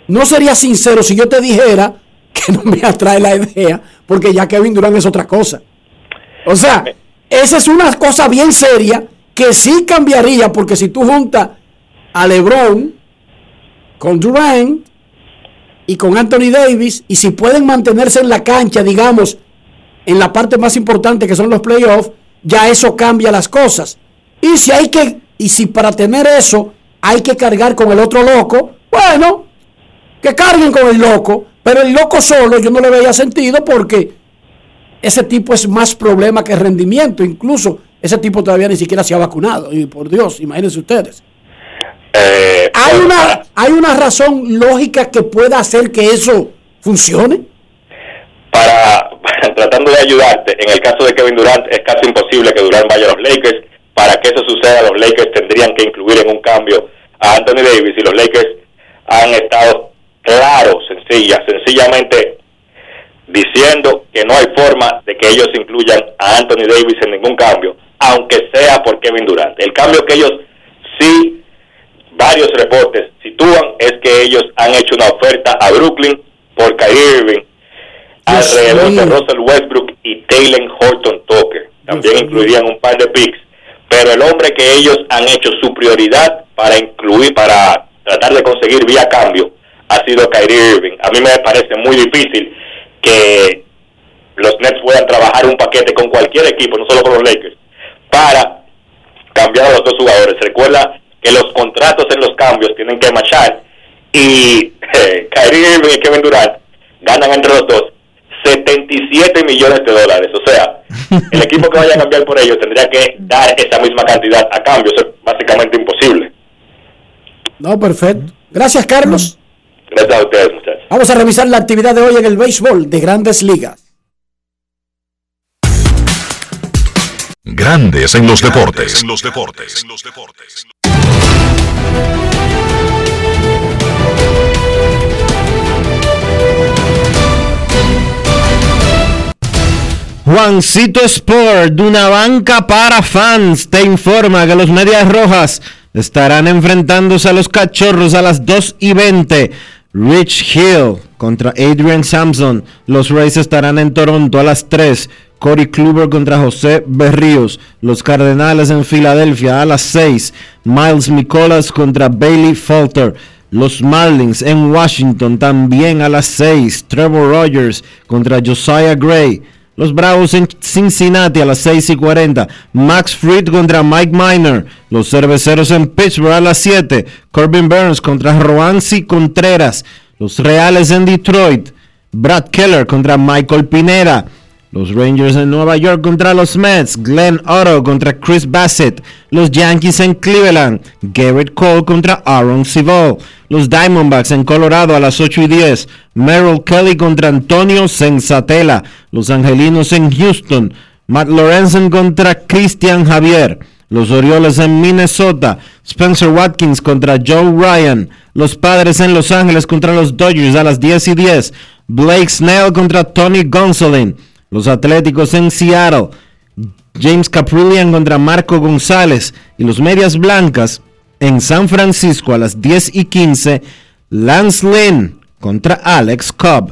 no sería sincero si yo te dijera que no me atrae la idea, porque ya Kevin Durant es otra cosa. O sea, esa es una cosa bien seria que sí cambiaría, porque si tú juntas a LeBron con Durant y con Anthony Davis, y si pueden mantenerse en la cancha, digamos, en la parte más importante que son los playoffs, ya eso cambia las cosas. Y si hay que, y si para tener eso hay que cargar con el otro loco, bueno, que carguen con el loco, pero el loco solo yo no le veía sentido porque ese tipo es más problema que rendimiento, incluso ese tipo todavía ni siquiera se ha vacunado, y por Dios, imagínense ustedes. Eh, ¿Hay una, ¿Hay una razón lógica que pueda hacer que eso funcione? para tratando de ayudarte, en el caso de Kevin Durant es casi imposible que Durant vaya a los Lakers. Para que eso suceda, los Lakers tendrían que incluir en un cambio a Anthony Davis y los Lakers han estado claros, sencilla, sencillamente diciendo que no hay forma de que ellos incluyan a Anthony Davis en ningún cambio, aunque sea por Kevin Durant. El cambio que ellos sí, varios reportes sitúan es que ellos han hecho una oferta a Brooklyn por Kyrie Irving alrededor de Russell Westbrook y Taylor Horton Tucker. También incluirían un par de picks. Pero el hombre que ellos han hecho su prioridad para incluir, para tratar de conseguir vía cambio, ha sido Kyrie Irving. A mí me parece muy difícil que los Nets puedan trabajar un paquete con cualquier equipo, no solo con los Lakers, para cambiar a los dos jugadores. Recuerda que los contratos en los cambios tienen que marchar y eh, Kyrie Irving y Kevin Durant ganan entre los dos 77 millones de dólares. O sea, el equipo que vaya a cambiar por ellos tendría que dar esa misma cantidad a cambio. Eso es básicamente imposible. No, perfecto. Gracias, Carlos. Gracias a ustedes, muchachos. Vamos a revisar la actividad de hoy en el béisbol de grandes ligas. Grandes en los deportes. En los deportes. Juancito Sport, de una banca para fans, te informa que los Medias Rojas estarán enfrentándose a los Cachorros a las 2 y 20. Rich Hill contra Adrian Sampson. Los Rays estarán en Toronto a las 3. Corey Kluber contra José Berríos. Los Cardenales en Filadelfia a las 6. Miles Nicolas contra Bailey Falter. Los Marlins en Washington también a las 6. Trevor Rogers contra Josiah Gray. Los Bravos en Cincinnati a las 6 y 40. Max Fried contra Mike Miner. Los Cerveceros en Pittsburgh a las 7. Corbin Burns contra Roansi Contreras. Los Reales en Detroit. Brad Keller contra Michael Pineda. Los Rangers en Nueva York contra los Mets. Glenn Otto contra Chris Bassett. Los Yankees en Cleveland. Garrett Cole contra Aaron Civil. Los Diamondbacks en Colorado a las 8 y 10. Merrill Kelly contra Antonio Sensatela. Los Angelinos en Houston. Matt Lorenzen contra Christian Javier. Los Orioles en Minnesota. Spencer Watkins contra Joe Ryan. Los Padres en Los Ángeles contra los Dodgers a las 10 y 10. Blake Snell contra Tony Gonsolin. Los Atléticos en Seattle. James Caprillian contra Marco González. Y los Medias Blancas en San Francisco a las 10 y 15. Lance Lynn contra Alex Cobb.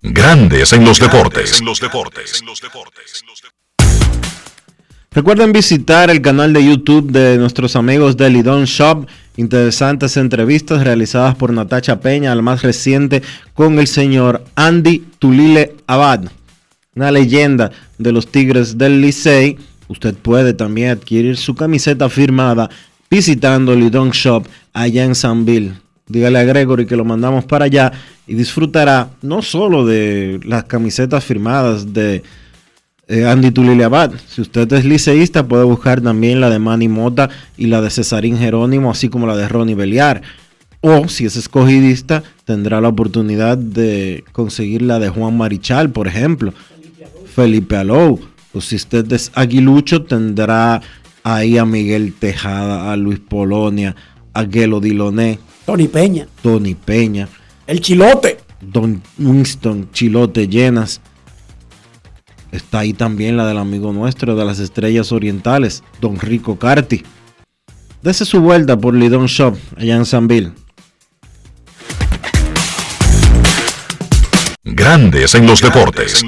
Grandes en los deportes. Recuerden visitar el canal de YouTube de nuestros amigos de Lidon Shop. Interesantes entrevistas realizadas por Natacha Peña, la más reciente con el señor Andy Tulile Abad, una leyenda de los Tigres del Licey. Usted puede también adquirir su camiseta firmada visitando Lidon Shop allá en Sanville. Dígale a Gregory que lo mandamos para allá y disfrutará no solo de las camisetas firmadas de eh, Andy Tulile Abad. Si usted es liceísta, puede buscar también la de Manny Mota y la de Cesarín Jerónimo, así como la de Ronnie Beliar. O si es escogidista, tendrá la oportunidad de conseguir la de Juan Marichal, por ejemplo. Felipe Alou. O si usted es aguilucho, tendrá ahí a Miguel Tejada, a Luis Polonia, a Gelo Diloné. Tony Peña. Tony Peña. El Chilote. Don Winston Chilote Llenas. Está ahí también la del amigo nuestro de las estrellas orientales, Don Rico Carti. Dese su vuelta por Lidon Shop allá en Sanville. Grandes en los deportes.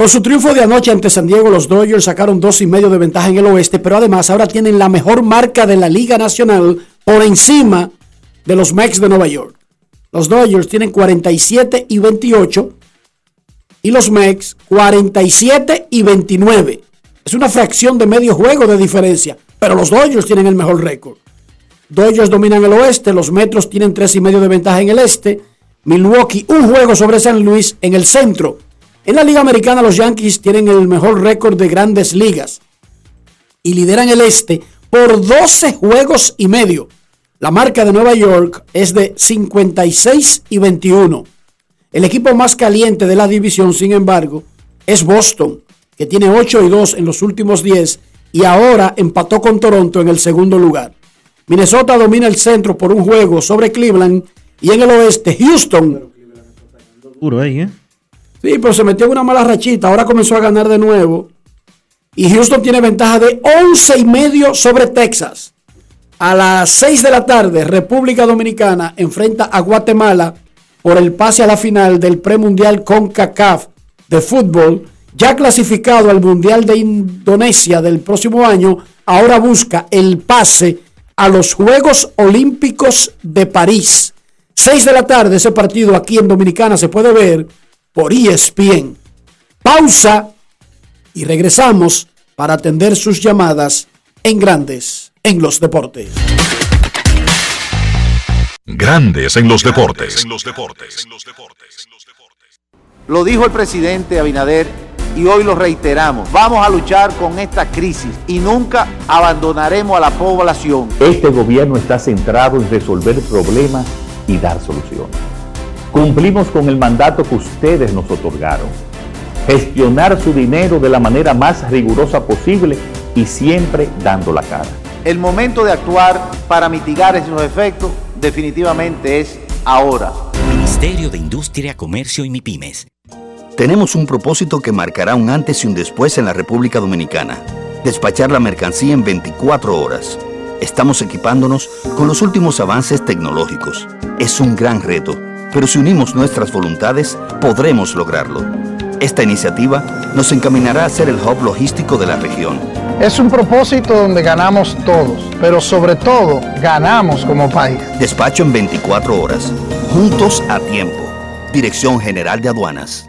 Con su triunfo de anoche ante San Diego, los Dodgers sacaron dos y medio de ventaja en el oeste, pero además ahora tienen la mejor marca de la Liga Nacional por encima de los Mets de Nueva York. Los Dodgers tienen 47 y 28 y los Mets 47 y 29. Es una fracción de medio juego de diferencia, pero los Dodgers tienen el mejor récord. Dodgers dominan el oeste, los Metros tienen tres y medio de ventaja en el este, Milwaukee un juego sobre San Luis en el centro. En la Liga Americana los Yankees tienen el mejor récord de grandes ligas y lideran el este por 12 juegos y medio. La marca de Nueva York es de 56 y 21. El equipo más caliente de la división, sin embargo, es Boston, que tiene 8 y 2 en los últimos 10 y ahora empató con Toronto en el segundo lugar. Minnesota domina el centro por un juego sobre Cleveland y en el oeste Houston. Puro ahí, ¿eh? Sí, pero se metió en una mala rachita, ahora comenzó a ganar de nuevo. Y Houston tiene ventaja de 11 y medio sobre Texas. A las 6 de la tarde, República Dominicana enfrenta a Guatemala por el pase a la final del premundial CONCACAF de fútbol, ya clasificado al Mundial de Indonesia del próximo año, ahora busca el pase a los Juegos Olímpicos de París. 6 de la tarde, ese partido aquí en Dominicana se puede ver por ESPN. Pausa y regresamos para atender sus llamadas en Grandes en los Deportes. Grandes en los deportes. Lo dijo el presidente Abinader y hoy lo reiteramos. Vamos a luchar con esta crisis y nunca abandonaremos a la población. Este gobierno está centrado en resolver problemas y dar soluciones. Cumplimos con el mandato que ustedes nos otorgaron. Gestionar su dinero de la manera más rigurosa posible y siempre dando la cara. El momento de actuar para mitigar esos efectos definitivamente es ahora. Ministerio de Industria, Comercio y MIPIMES. Tenemos un propósito que marcará un antes y un después en la República Dominicana. Despachar la mercancía en 24 horas. Estamos equipándonos con los últimos avances tecnológicos. Es un gran reto, pero si unimos nuestras voluntades, podremos lograrlo. Esta iniciativa nos encaminará a ser el hub logístico de la región. Es un propósito donde ganamos todos, pero sobre todo ganamos como país. Despacho en 24 horas. Juntos a tiempo. Dirección General de Aduanas.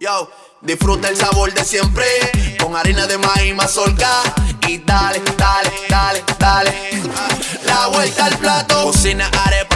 Yo, disfruta el sabor de siempre con harina de maíz mazorca y dale, dale, dale, dale. La vuelta al plato, cocina arepa,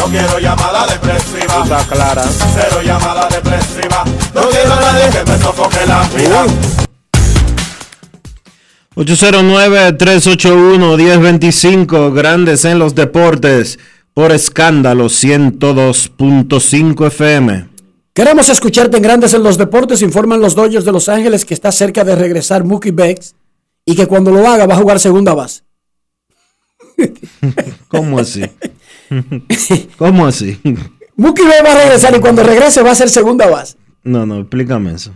No quiero llamada depresiva. Está clara. Cero llamada depresiva. No quiero a nadie que me sofoque la vida. 809-381-1025, Grandes en los Deportes, por escándalo 102.5 FM. Queremos escucharte en Grandes en los Deportes. Informan los Dodgers de Los Ángeles que está cerca de regresar Mookie Becks y que cuando lo haga va a jugar segunda base. ¿Cómo así? ¿Cómo así? Mookie Becks va a regresar y cuando regrese va a ser segunda base. No, no, explícame eso.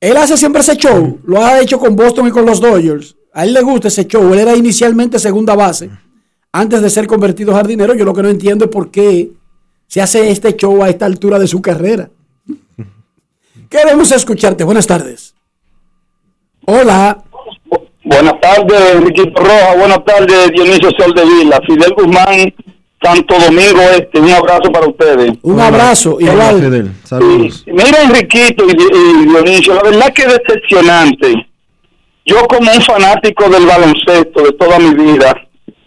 Él hace siempre ese show. Lo ha hecho con Boston y con los Dodgers. A él le gusta ese show. Él era inicialmente segunda base antes de ser convertido jardinero. Yo lo que no entiendo es por qué se hace este show a esta altura de su carrera. Queremos escucharte. Buenas tardes. Hola. Buenas tardes, Enriquito Roja. Buenas tardes, Dionisio Sol de Vila. Fidel Guzmán, Santo Domingo Este. Un abrazo para ustedes. Un abrazo, igual. Saludos. Y mira, Enriquito y, y Dionisio, la verdad que es decepcionante. Yo como un fanático del baloncesto de toda mi vida,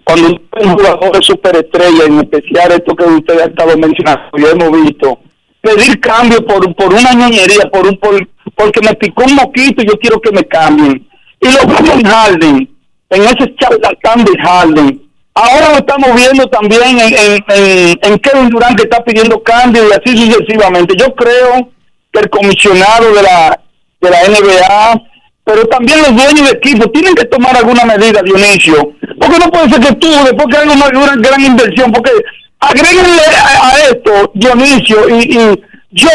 cuando un jugador de superestrella, en especial esto que usted ha estado mencionando, y hemos visto, pedir cambio por, por una ñoñería, por un por, porque me picó un moquito y yo quiero que me cambien. Y lo vemos en Harden, en ese charlatán de Harden. Ahora lo estamos viendo también en, en, en, en Kevin Durant que está pidiendo cambio y así sucesivamente. Yo creo que el comisionado de la, de la NBA, pero también los dueños de equipo tienen que tomar alguna medida, Dionisio. Porque no puede ser que tú, después que hagas una gran, inversión, porque agréguenle a, esto, Dionisio, y, y yo,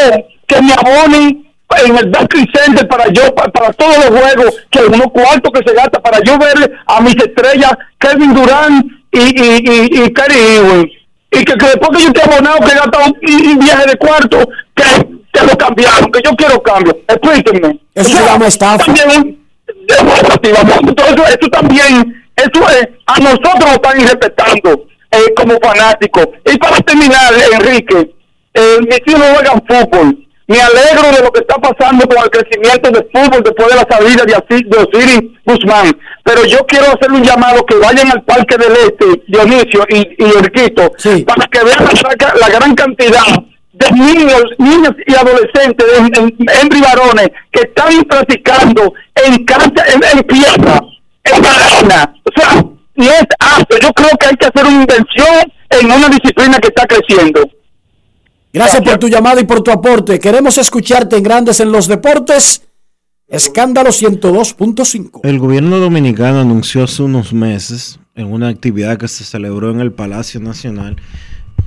que me abonen en el Barclays Center para yo, pa- para, todos los juegos, que unos cuartos que se gasta para yo ver a mis estrellas, Kevin Durant y, y, y, Irving. Y que, que después que yo esté abonado, que he gastado un, viaje de cuarto, que, que lo cambiaron, que yo quiero cambio. Explíquenme. Eso se llama estafa. También. Entonces, eso también, eso es, a nosotros nos están irrespetando eh, como fanáticos. Y para terminar, Enrique, eh, mis hijos juegan fútbol. Me alegro de lo que está pasando con el crecimiento del fútbol después de la salida de, Asi- de Osiris Guzmán. Pero yo quiero hacerle un llamado que vayan al Parque del Este, Dionisio y, y Enriquito, para que vean la, la gran cantidad de niños, niños y adolescentes, en, y varones, que están practicando en cancha, en, en piedra, en arena. O sea, y es apto. Yo creo que hay que hacer una inversión en una disciplina que está creciendo. Gracias por tu llamada y por tu aporte. Queremos escucharte en Grandes en los Deportes. Escándalo 102.5. El gobierno dominicano anunció hace unos meses en una actividad que se celebró en el Palacio Nacional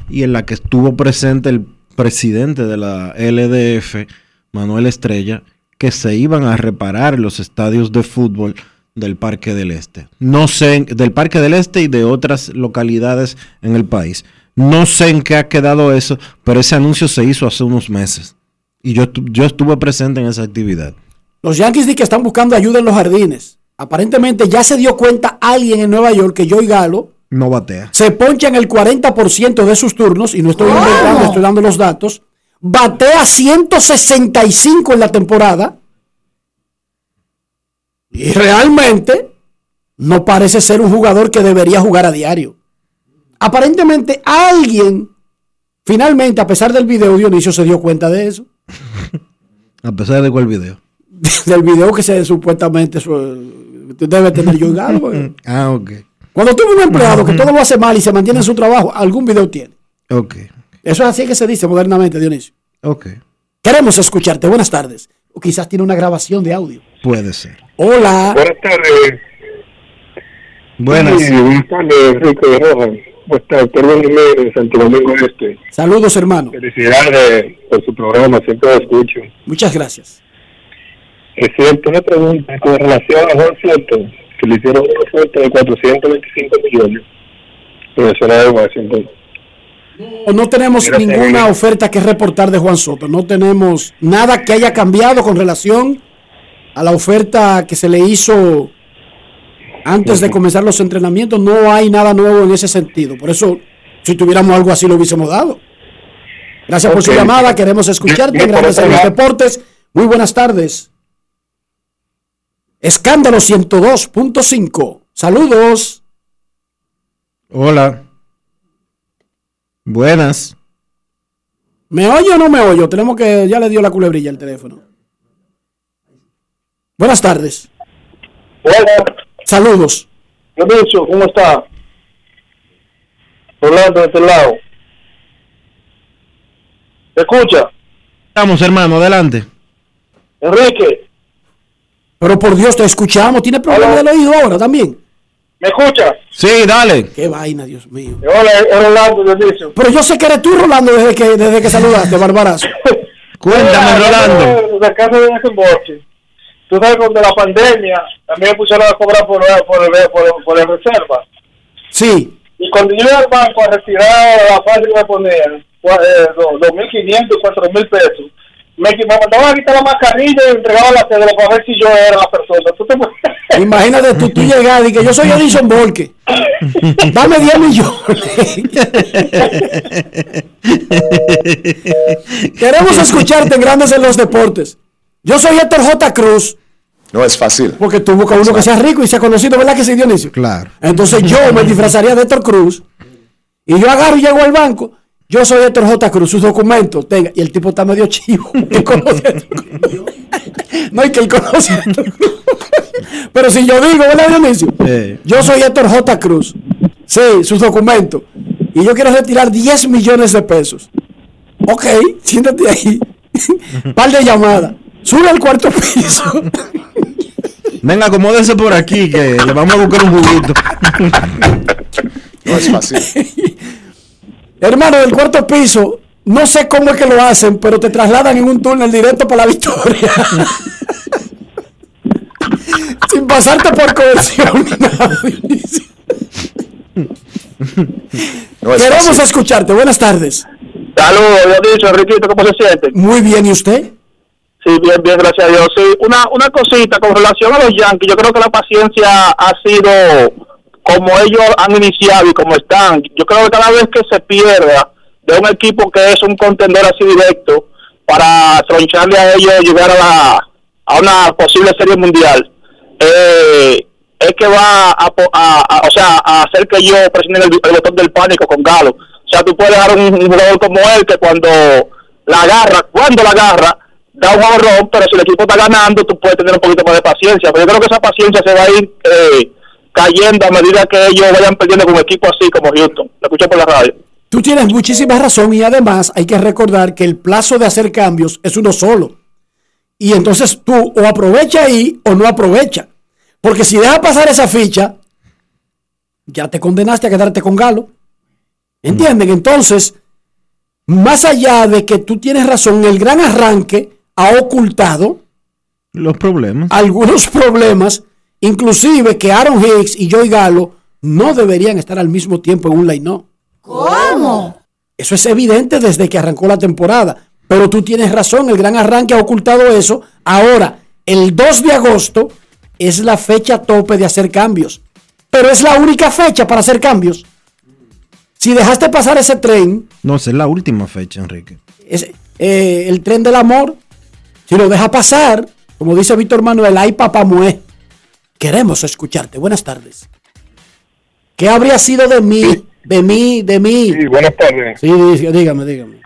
y en la que estuvo presente el presidente de la LDF, Manuel Estrella, que se iban a reparar los estadios de fútbol del Parque del Este. No sé, del Parque del Este y de otras localidades en el país. No sé en qué ha quedado eso, pero ese anuncio se hizo hace unos meses. Y yo, yo estuve presente en esa actividad. Los Yankees di que están buscando ayuda en los jardines. Aparentemente ya se dio cuenta alguien en Nueva York que Joey Galo No batea. se poncha en el 40% de sus turnos, y no estoy inventando, estoy dando los datos, batea 165 en la temporada, y realmente no parece ser un jugador que debería jugar a diario. Aparentemente alguien, finalmente, a pesar del video, Dionisio se dio cuenta de eso, A pesar de cuál video. del video que se supuestamente su- debe tener eh. Ah, ok. Cuando tuve un empleado que todo lo hace mal y se mantiene en su trabajo, algún video tiene. Ok. Eso es así que se dice modernamente, Dionisio. Ok. Queremos escucharte. Buenas tardes. O quizás tiene una grabación de audio. Puede ser. Hola. Buenas tardes. Buenas. Sí, buenas tardes, Rico de Rojas. Jiménez, de Santo Domingo Este. Saludos, hermano. Felicidades por su programa, siempre lo escucho. Muchas gracias. Es cierto, una pregunta con relación a Juan Soto, que le hicieron una oferta de 425 millones. Profesional de Washington. No, no tenemos ninguna oferta que reportar de Juan Soto. No tenemos nada que haya cambiado con relación a la oferta que se le hizo antes de comenzar los entrenamientos. No hay nada nuevo en ese sentido. Por eso, si tuviéramos algo así, lo hubiésemos dado. Gracias por su llamada. Queremos escucharte. Gracias a los deportes. Muy buenas tardes. Escándalo 102.5. Saludos. Hola. Buenas. ¿Me oye o no me oye? Tenemos que. Ya le dio la culebrilla el teléfono. Buenas tardes. Hola, Saludos. Dionisio, ¿cómo está? Orlando de este lado. ¿Me escucha? Vamos, hermano, adelante. Enrique, Pero por Dios, te escuchamos. ¿Tiene problema del oído ahora también? ¿me escucha? Sí, dale. Qué vaina, Dios mío. Hola, es Orlando Dionisio. Pero yo sé que eres tú, Rolando, desde que, desde que saludaste, Barbarazo. Cuéntame, Rolando. De casa de desembolse. Tú sabes, cuando la pandemia, también me pusieron a cobrar por, por, el- por, por el reserva. Sí. Y cuando yo iba al banco a retirar la parte que me ponían, eh, do- 2.500, 4.000 pesos, me, me mandaban a quitar la mascarilla y entregaba la cédula para ver si yo era la persona. ¿Tú te, Imagínate tú, tú llegar y que yo soy Edison Volque. Dame 10 millones. Queremos escucharte en Grandes en los Deportes. Yo soy Héctor J. Cruz. No es fácil. Porque tú buscas uno que sea rico y sea conocido, ¿verdad que sí, Dionisio? Claro. Entonces yo me disfrazaría de Héctor Cruz y yo agarro y llego al banco. Yo soy Héctor J. Cruz, sus documentos, tenga. Y el tipo está medio chivo. Conoce a Héctor Cruz. No hay que él conoce a Héctor Cruz. Pero si yo digo, ¿verdad, Dionisio? Yo soy Héctor J. Cruz. Sí, sus documentos. Y yo quiero retirar 10 millones de pesos. Ok, siéntate ahí. Par de llamadas. Sube al cuarto piso. Venga, acomódese por aquí que le vamos a buscar un juguito. No es fácil. Hermano, del cuarto piso, no sé cómo es que lo hacen, pero te trasladan en un túnel directo para la victoria. Sin pasarte por Dionisio. No es Queremos fácil. escucharte. Buenas tardes. Saludos, Dionisio, Enriquito, ¿cómo se siente? Muy bien, ¿y usted? Sí, bien, bien, gracias a Dios. Sí, una, una cosita con relación a los Yankees, yo creo que la paciencia ha sido como ellos han iniciado y como están. Yo creo que cada vez que se pierda de un equipo que es un contendor así directo para troncharle a ellos llegar a, la, a una posible serie mundial, eh, es que va a, a- a- o sea, a hacer que ellos presionen el, botón del pánico con Galo. O sea, tú puedes dar un jugador como él que cuando la agarra, cuando la agarra, da un ahorrón, pero si el equipo está ganando, tú puedes tener un poquito más de paciencia. Pero yo creo que esa paciencia se va a ir eh, cayendo a medida que ellos vayan perdiendo con un equipo así como Houston. Lo escuché por la radio. Tú tienes muchísima razón y además hay que recordar que el plazo de hacer cambios es uno solo. Y entonces tú o aprovecha ahí o no aprovecha. Porque si dejas pasar esa ficha, ya te condenaste a quedarte con Galo. ¿Entienden? Entonces, más allá de que tú tienes razón, el gran arranque ha ocultado Los problemas. algunos problemas, inclusive que Aaron Hicks y Joey Galo no deberían estar al mismo tiempo en un line-up. ¿Cómo? Eso es evidente desde que arrancó la temporada. Pero tú tienes razón, el gran arranque ha ocultado eso. Ahora, el 2 de agosto es la fecha tope de hacer cambios. Pero es la única fecha para hacer cambios. Si dejaste pasar ese tren, No, es la última fecha, Enrique. ese, eh, el tren del amor, si lo deja pasar, como dice Víctor Manuel, ay papá mué. Queremos escucharte. Buenas tardes. ¿Qué habría sido de mí? De mí, de mí. Sí, buenas tardes. Sí, dí- dígame, dígame.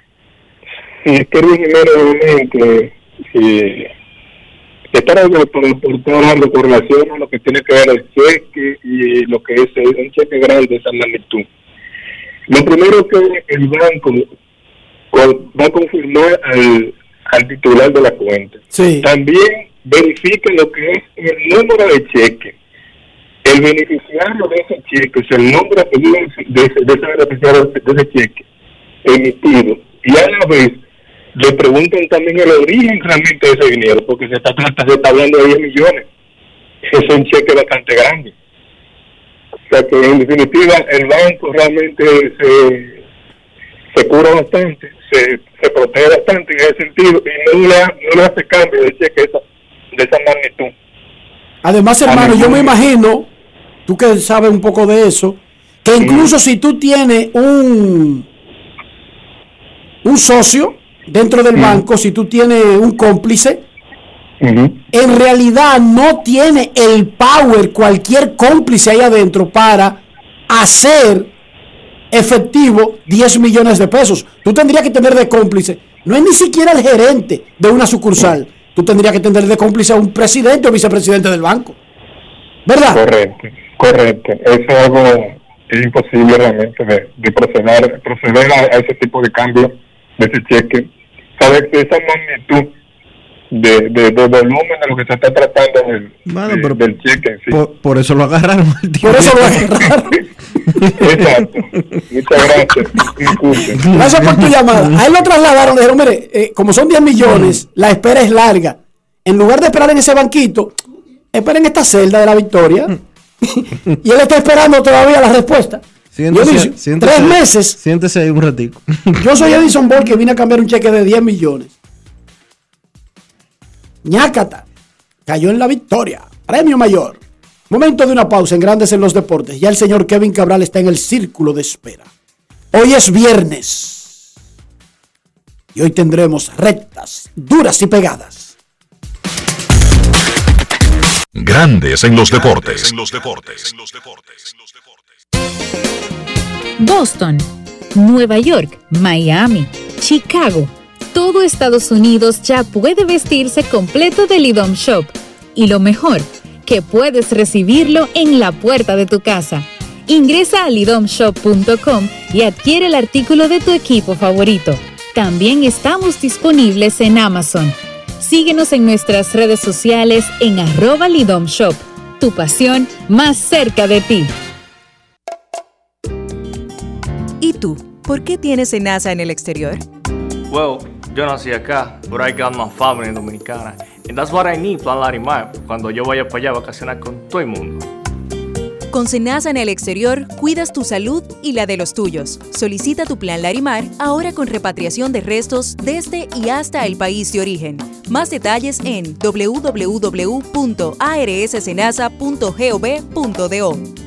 Sí, Kervin Jiménez, obviamente, sí, estar por, hablando con relación a lo que tiene que ver el cheque y lo que es eh, un cheque grande de esa magnitud. Lo primero que el banco va a confirmar al, al titular de la cuenta. Sí. También verifica lo que es el número de cheque. El beneficiario de ese cheque, o sea, el nombre apellido de, ese- de, ese- de ese beneficiario de ese cheque emitido. Y a la vez le preguntan también el origen realmente de ese dinero, porque se está, se está hablando de 10 millones. Es un cheque bastante grande. O sea que en definitiva el banco realmente se, se cura bastante, se, se protege bastante en ese sentido y no le, no le hace cambio de esa, de esa magnitud. Además, hermano, yo me imagino, tú que sabes un poco de eso, que incluso si tú tienes un, un socio dentro del banco, si tú tienes un cómplice, en realidad no tiene el power cualquier cómplice ahí adentro para hacer efectivo 10 millones de pesos. Tú tendrías que tener de cómplice, no es ni siquiera el gerente de una sucursal, tú tendrías que tener de cómplice a un presidente o vicepresidente del banco. ¿Verdad? Correcto, correcto. Eso es algo imposible realmente de, de proceder, proceder a, a ese tipo de cambio de ese cheque. Sabes que esa magnitud de, de, de volumen de lo que se está tratando del, de- del cheque en sí. Por, por eso lo agarraron. Por eso lo agarraron. Exacto. Muchas gracias. Gracias por tu llamada. A él lo trasladaron, le dijeron, mire, eh, como son 10 millones, la espera es larga. En lugar de esperar en ese banquito, esperen esta celda de la victoria. y él está esperando todavía la respuesta. Siéntese, siéntese- tres meses. Siéntese ahí un ratico. Yo soy Edison Ball que vine a cambiar un cheque de 10 millones. Ñácata. Cayó en la victoria. Premio mayor. Momento de una pausa en Grandes en los Deportes. Ya el señor Kevin Cabral está en el círculo de espera. Hoy es viernes. Y hoy tendremos rectas, duras y pegadas. Grandes en los deportes. Boston, Nueva York, Miami, Chicago. Todo Estados Unidos ya puede vestirse completo del IDOM Shop. Y lo mejor, que puedes recibirlo en la puerta de tu casa. Ingresa a lidomshop.com y adquiere el artículo de tu equipo favorito. También estamos disponibles en Amazon. Síguenos en nuestras redes sociales en arroba lidomshop. Tu pasión más cerca de ti. ¿Y tú? ¿Por qué tienes NASA en el exterior? Well, yo nací acá, but I got my family dominicana. And that's what I need, Plan Larimar, cuando yo vaya para allá a vacacionar con todo el mundo. Con Senasa en el exterior, cuidas tu salud y la de los tuyos. Solicita tu plan Larimar ahora con repatriación de restos desde y hasta el país de origen. Más detalles en www.arssenasa.gov.do.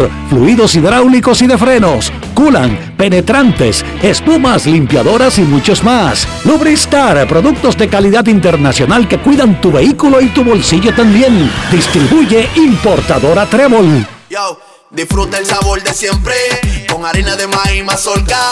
fluidos hidráulicos y de frenos, culan, penetrantes, espumas, limpiadoras y muchos más. Lubristar, productos de calidad internacional que cuidan tu vehículo y tu bolsillo también. Distribuye importadora Trébol. Yo, disfruta el sabor de siempre con harina de maíz mazorca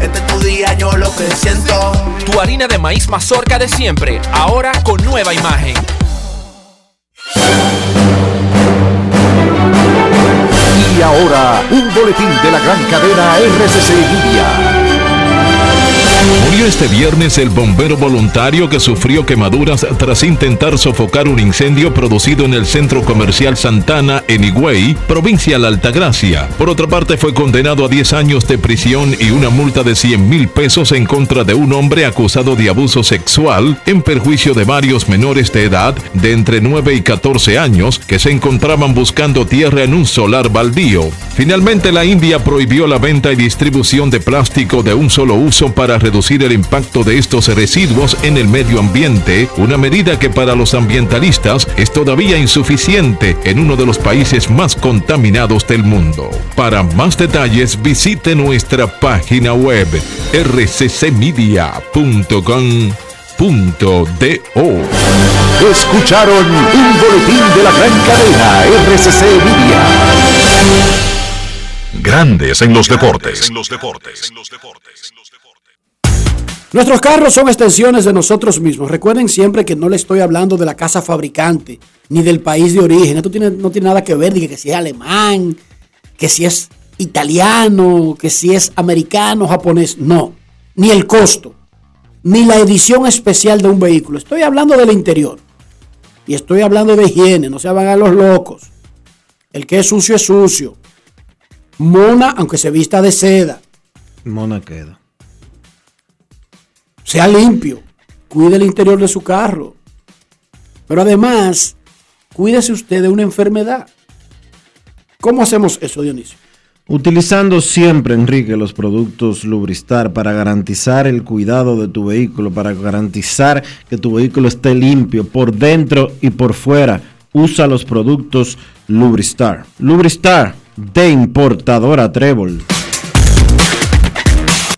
Este es tu día, yo lo que siento. Tu harina de maíz mazorca de siempre, ahora con nueva imagen. Y ahora, un boletín de la gran cadena RCC Media. Murió este viernes el bombero voluntario que sufrió quemaduras tras intentar sofocar un incendio producido en el centro comercial Santana en Higüey, provincia La Altagracia. Por otra parte, fue condenado a 10 años de prisión y una multa de 100 mil pesos en contra de un hombre acusado de abuso sexual en perjuicio de varios menores de edad de entre 9 y 14 años que se encontraban buscando tierra en un solar baldío. Finalmente, la India prohibió la venta y distribución de plástico de un solo uso para reducir el impacto de estos residuos en el medio ambiente, una medida que para los ambientalistas es todavía insuficiente en uno de los países más contaminados del mundo. Para más detalles visite nuestra página web rccmedia.com.do. Escucharon un boletín de la gran cadena RCC Media. Grandes en los deportes. Nuestros carros son extensiones de nosotros mismos. Recuerden siempre que no le estoy hablando de la casa fabricante ni del país de origen. Esto tiene- no tiene nada que ver, de que si es alemán, que si es italiano, que si es americano, japonés. No, ni el costo, ni la edición especial de un vehículo. Estoy hablando del interior. Y estoy hablando de higiene, no se hagan a los locos. El que es sucio es sucio. Mona, aunque se vista de seda. Mona queda. Sea limpio, cuide el interior de su carro. Pero además, cuídese usted de una enfermedad. ¿Cómo hacemos eso, Dionisio? Utilizando siempre, Enrique, los productos Lubristar para garantizar el cuidado de tu vehículo, para garantizar que tu vehículo esté limpio por dentro y por fuera. Usa los productos Lubristar. Lubristar de importadora Trébol.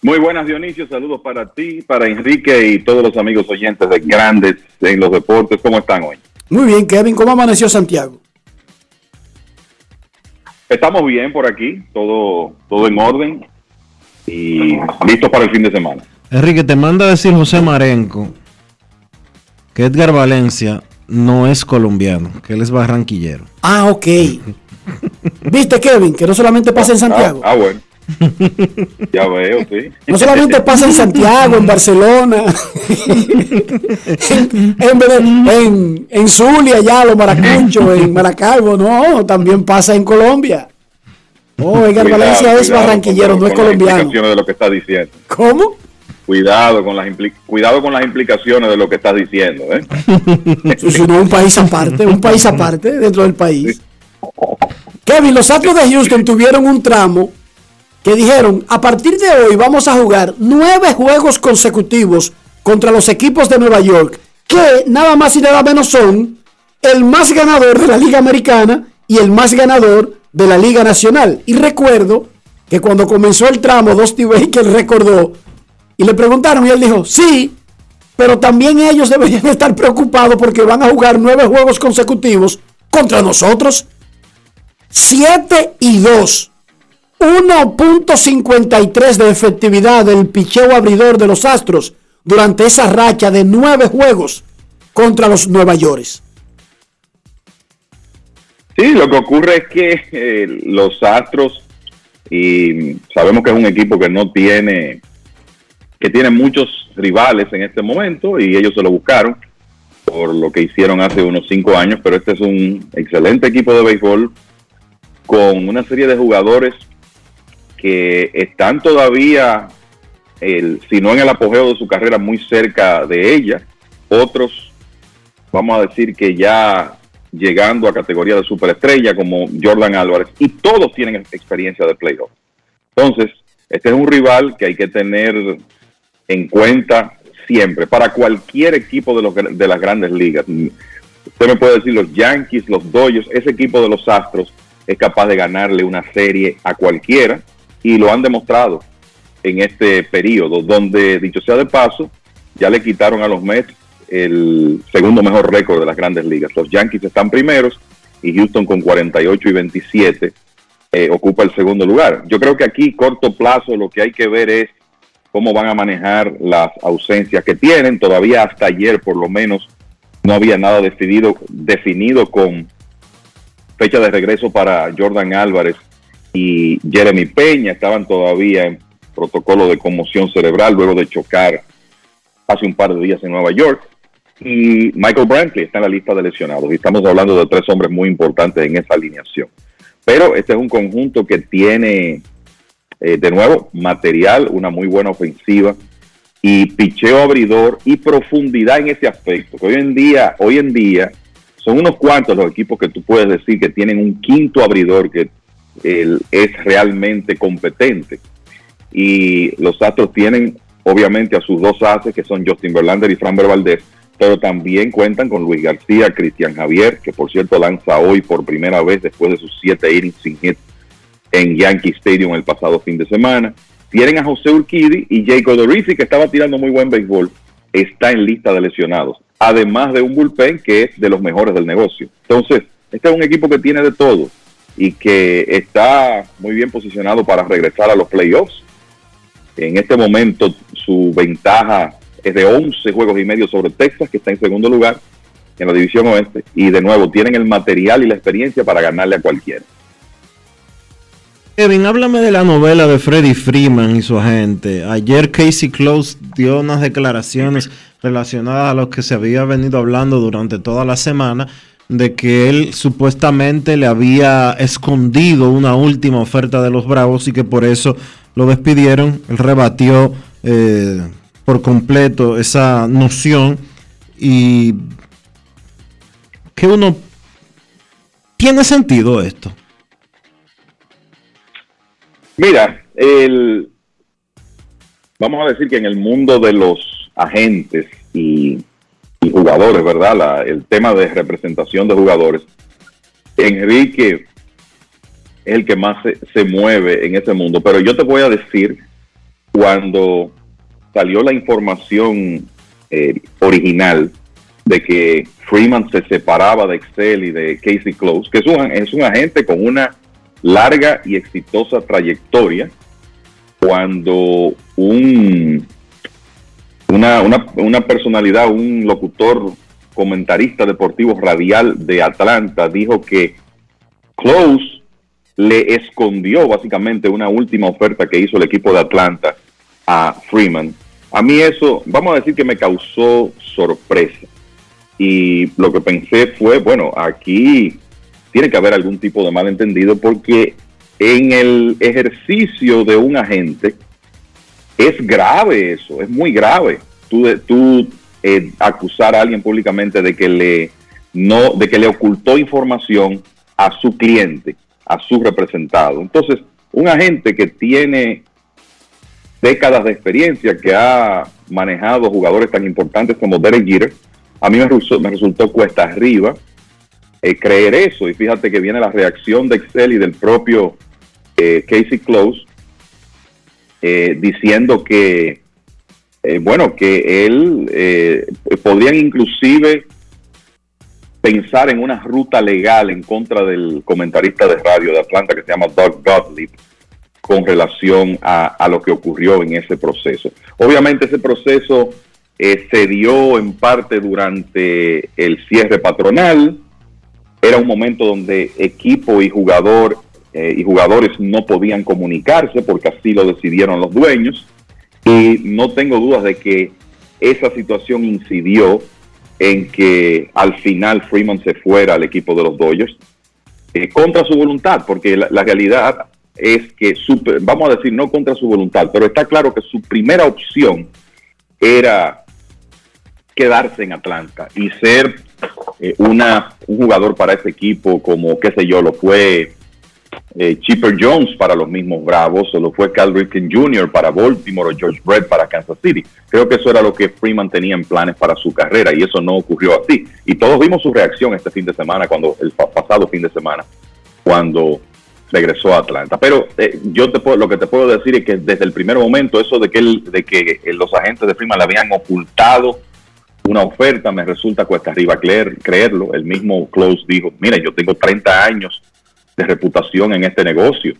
Muy buenas Dionisio, saludos para ti, para Enrique y todos los amigos oyentes de Grandes en los Deportes. ¿Cómo están hoy? Muy bien, Kevin, ¿cómo amaneció Santiago? Estamos bien por aquí, todo, todo en orden y listos para el fin de semana. Enrique, te manda a decir José Marenco que Edgar Valencia no es colombiano, que él es barranquillero. Ah, ok. ¿Viste, Kevin? Que no solamente pasa en Santiago. Ah, ah, bueno. Ya veo, sí. No solamente pasa en Santiago, en Barcelona, en, en, en, en Zulia, allá, los Maracuchos, en Maracaibo, no, también pasa en Colombia. Oh, Edgar Cuidado, Valencia es barranquillero, con- no es con las colombiano. implicaciones de lo que estás diciendo. ¿Cómo? Cuidado con las impli- cuidado con las implicaciones de lo que estás diciendo, ¿eh? No, un país aparte, un país aparte dentro del país. Kevin, los Astros de Houston tuvieron un tramo que dijeron, a partir de hoy vamos a jugar nueve juegos consecutivos contra los equipos de Nueva York, que nada más y nada menos son el más ganador de la Liga Americana y el más ganador de la Liga Nacional. Y recuerdo que cuando comenzó el tramo, Dusty Baker recordó y le preguntaron y él dijo, sí, pero también ellos deberían estar preocupados porque van a jugar nueve juegos consecutivos contra nosotros. 7 y 2. 1.53 de efectividad del picheo abridor de los Astros durante esa racha de nueve juegos contra los Nueva York. Sí, lo que ocurre es que eh, los Astros, y sabemos que es un equipo que no tiene, que tiene muchos rivales en este momento, y ellos se lo buscaron por lo que hicieron hace unos cinco años, pero este es un excelente equipo de béisbol con una serie de jugadores que están todavía, el, si no en el apogeo de su carrera, muy cerca de ella. Otros, vamos a decir que ya llegando a categoría de superestrella como Jordan Álvarez, y todos tienen experiencia de playoff. Entonces, este es un rival que hay que tener en cuenta siempre, para cualquier equipo de, los, de las grandes ligas. Usted me puede decir los Yankees, los Dodgers, ese equipo de los Astros es capaz de ganarle una serie a cualquiera y lo han demostrado en este periodo, donde, dicho sea de paso, ya le quitaron a los Mets el segundo mejor récord de las grandes ligas. Los Yankees están primeros y Houston con 48 y 27 eh, ocupa el segundo lugar. Yo creo que aquí, corto plazo, lo que hay que ver es cómo van a manejar las ausencias que tienen. Todavía hasta ayer, por lo menos, no había nada decidido, definido con fecha de regreso para Jordan Álvarez y Jeremy Peña. Estaban todavía en protocolo de conmoción cerebral luego de chocar hace un par de días en Nueva York. Y Michael Brantley está en la lista de lesionados. Y estamos hablando de tres hombres muy importantes en esa alineación. Pero este es un conjunto que tiene, eh, de nuevo, material, una muy buena ofensiva y picheo abridor y profundidad en ese aspecto. Que hoy en día, hoy en día, son unos cuantos los equipos que tú puedes decir que tienen un quinto abridor que él es realmente competente. Y los Astros tienen, obviamente, a sus dos haces, que son Justin Verlander y Framber Valdez, pero también cuentan con Luis García, Cristian Javier, que por cierto lanza hoy por primera vez después de sus siete innings sin hit en Yankee Stadium el pasado fin de semana. Tienen a José Urquidi y Jacob Dorisi, que estaba tirando muy buen béisbol, está en lista de lesionados. Además de un bullpen que es de los mejores del negocio. Entonces, este es un equipo que tiene de todo y que está muy bien posicionado para regresar a los playoffs. En este momento su ventaja es de 11 juegos y medio sobre Texas, que está en segundo lugar en la división oeste. Y de nuevo, tienen el material y la experiencia para ganarle a cualquiera. Kevin, háblame de la novela de Freddie Freeman y su agente. Ayer Casey Close dio unas declaraciones relacionadas a lo que se había venido hablando durante toda la semana, de que él supuestamente le había escondido una última oferta de los Bravos y que por eso lo despidieron. Él rebatió eh, por completo esa noción y que uno ¿Tiene sentido esto? Mira, el, vamos a decir que en el mundo de los agentes y, y jugadores, ¿verdad? La- el tema de representación de jugadores, Enrique es el que más se, se mueve en ese mundo. Pero yo te voy a decir, cuando salió la información eh, original de que Freeman se separaba de Excel y de Casey Close, que es un, es un agente con una larga y exitosa trayectoria, cuando un, una, una, una personalidad, un locutor, comentarista deportivo radial de Atlanta dijo que Close le escondió básicamente una última oferta que hizo el equipo de Atlanta a Freeman. A mí eso, vamos a decir que me causó sorpresa. Y lo que pensé fue, bueno, aquí tiene que haber algún tipo de malentendido porque en el ejercicio de un agente es grave eso, es muy grave. Tú, tú eh, acusar a alguien públicamente de que le no, de que le ocultó información a su cliente, a su representado. Entonces, un agente que tiene décadas de experiencia, que ha manejado jugadores tan importantes como Derek Jeter, a mí me, resu- me resultó cuesta arriba eh, creer eso. Y fíjate que viene la reacción de Excel y del propio eh, Casey Close eh, diciendo que, eh, bueno, que él eh, podrían inclusive pensar en una ruta legal en contra del comentarista de radio de Atlanta que se llama Doug Gottlieb con relación a, lo que ocurrió en ese proceso. Obviamente ese proceso eh, se dio en parte durante el cierre patronal, era un momento donde equipo y jugador eh, y jugadores no podían comunicarse porque así lo decidieron los dueños. Y no tengo dudas de que esa situación incidió en que al final Freeman se fuera al equipo de los Dodgers eh, contra su voluntad, porque la, realidad es que, su, vamos a decir, no contra su voluntad, pero está claro que su primera opción era quedarse en Atlanta y ser eh, una, un jugador para ese equipo como, qué sé yo, lo fue eh, Chipper Jones para los mismos Bravos, o lo fue Cal Ripken Jr. para Baltimore o George Brett para Kansas City. Creo que eso era lo que Freeman tenía en planes para su carrera y eso no ocurrió así. Y todos vimos su reacción este fin de semana, cuando el pa- pasado fin de semana, cuando regresó a Atlanta. Pero eh, yo te puedo, lo que te puedo decir es que desde el primer momento eso de que, de que eh, los agentes de Freeman le habían ocultado una oferta me resulta cuesta arriba creer, creerlo. El mismo Close dijo, mira, yo tengo 30 años de reputación en este negocio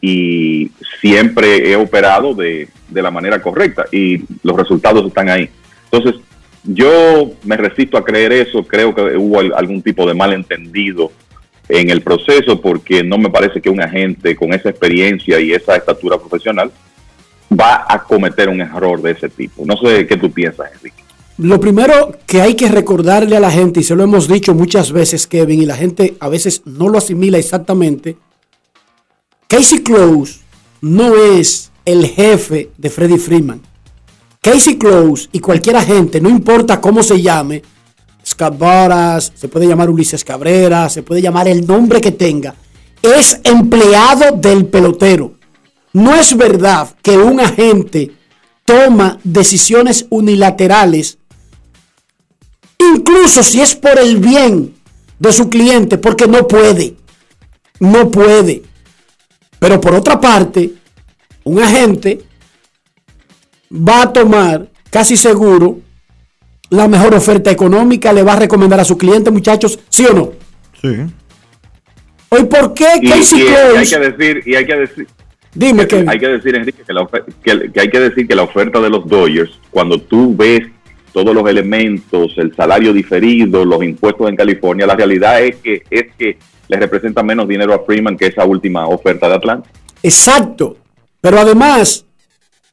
y siempre he operado de, de la manera correcta y los resultados están ahí. Entonces, yo me resisto a creer eso, creo que hubo al- algún tipo de malentendido en el proceso porque no me parece que un agente con esa experiencia y esa estatura profesional va a cometer un error de ese tipo. No sé qué tú piensas, Enrique. Lo primero que hay que recordarle a la gente, y se lo hemos dicho muchas veces, Kevin, y la gente a veces no lo asimila exactamente, Casey Close no es el jefe de Freddie Freeman. Casey Close y cualquier agente, no importa cómo se llame, Scott se puede llamar Ulises Cabrera, se puede llamar el nombre que tenga, es empleado del pelotero. No es verdad que un agente toma decisiones unilaterales, incluso si es por el bien de su cliente, porque no puede. No puede. Pero por otra parte, un agente va a tomar casi seguro la mejor oferta económica, le va a recomendar a su cliente, muchachos, ¿sí o no? Sí. Hoy, ¿por qué Y, Casey y- y hay que decir, y hay que decir, Dime, que, Kevin. hay que decir, Enrique, que, la que- que hay que decir que la oferta de los Dodgers, cuando tú ves todos los elementos, el salario diferido, los impuestos en California, la realidad es que es que le representa menos dinero a Freeman que esa última oferta de Atlanta. Exacto. Pero además,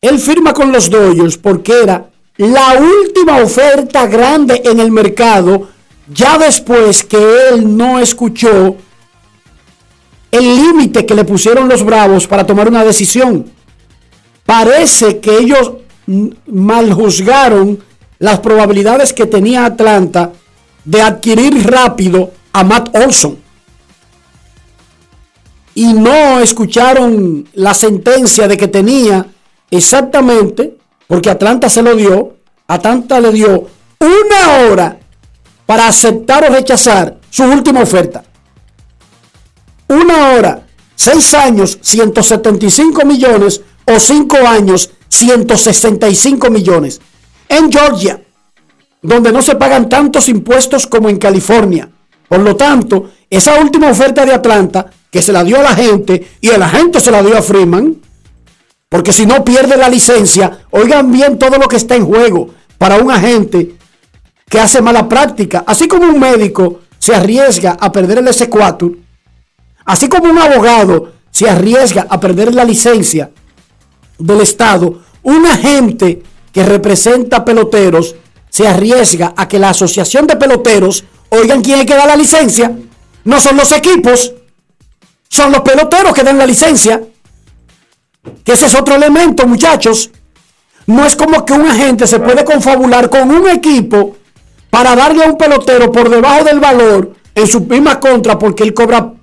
él firma con los Dodgers porque era la última oferta grande en el mercado, ya después que él no escuchó el límite que le pusieron los Bravos para tomar una decisión. Parece que ellos mal juzgaron las probabilidades que tenía Atlanta de adquirir rápido a Matt Olson. y no escucharon la sentencia de que tenía exactamente, porque Atlanta se lo dio, Atlanta le dio una hora para aceptar o rechazar su última oferta. Una hora, seis años, 175 millones o cinco años, 165 millones. En Georgia, donde no se pagan tantos impuestos como en California. Por lo tanto, esa última oferta de Atlanta, que se la dio a la gente y el agente se la dio a Freeman, porque si no pierde la licencia, oigan bien todo lo que está en juego para un agente que hace mala práctica. Así como un médico se arriesga a perder el S4, así como un abogado se arriesga a perder la licencia del Estado, un agente que representa peloteros se arriesga a que la asociación de peloteros, oigan quién es que da la licencia, no son los equipos, son los peloteros que dan la licencia. Que ese es otro elemento, muchachos. No es como que un agente se puede confabular con un equipo para darle a un pelotero por debajo del valor en su misma contra porque él cobra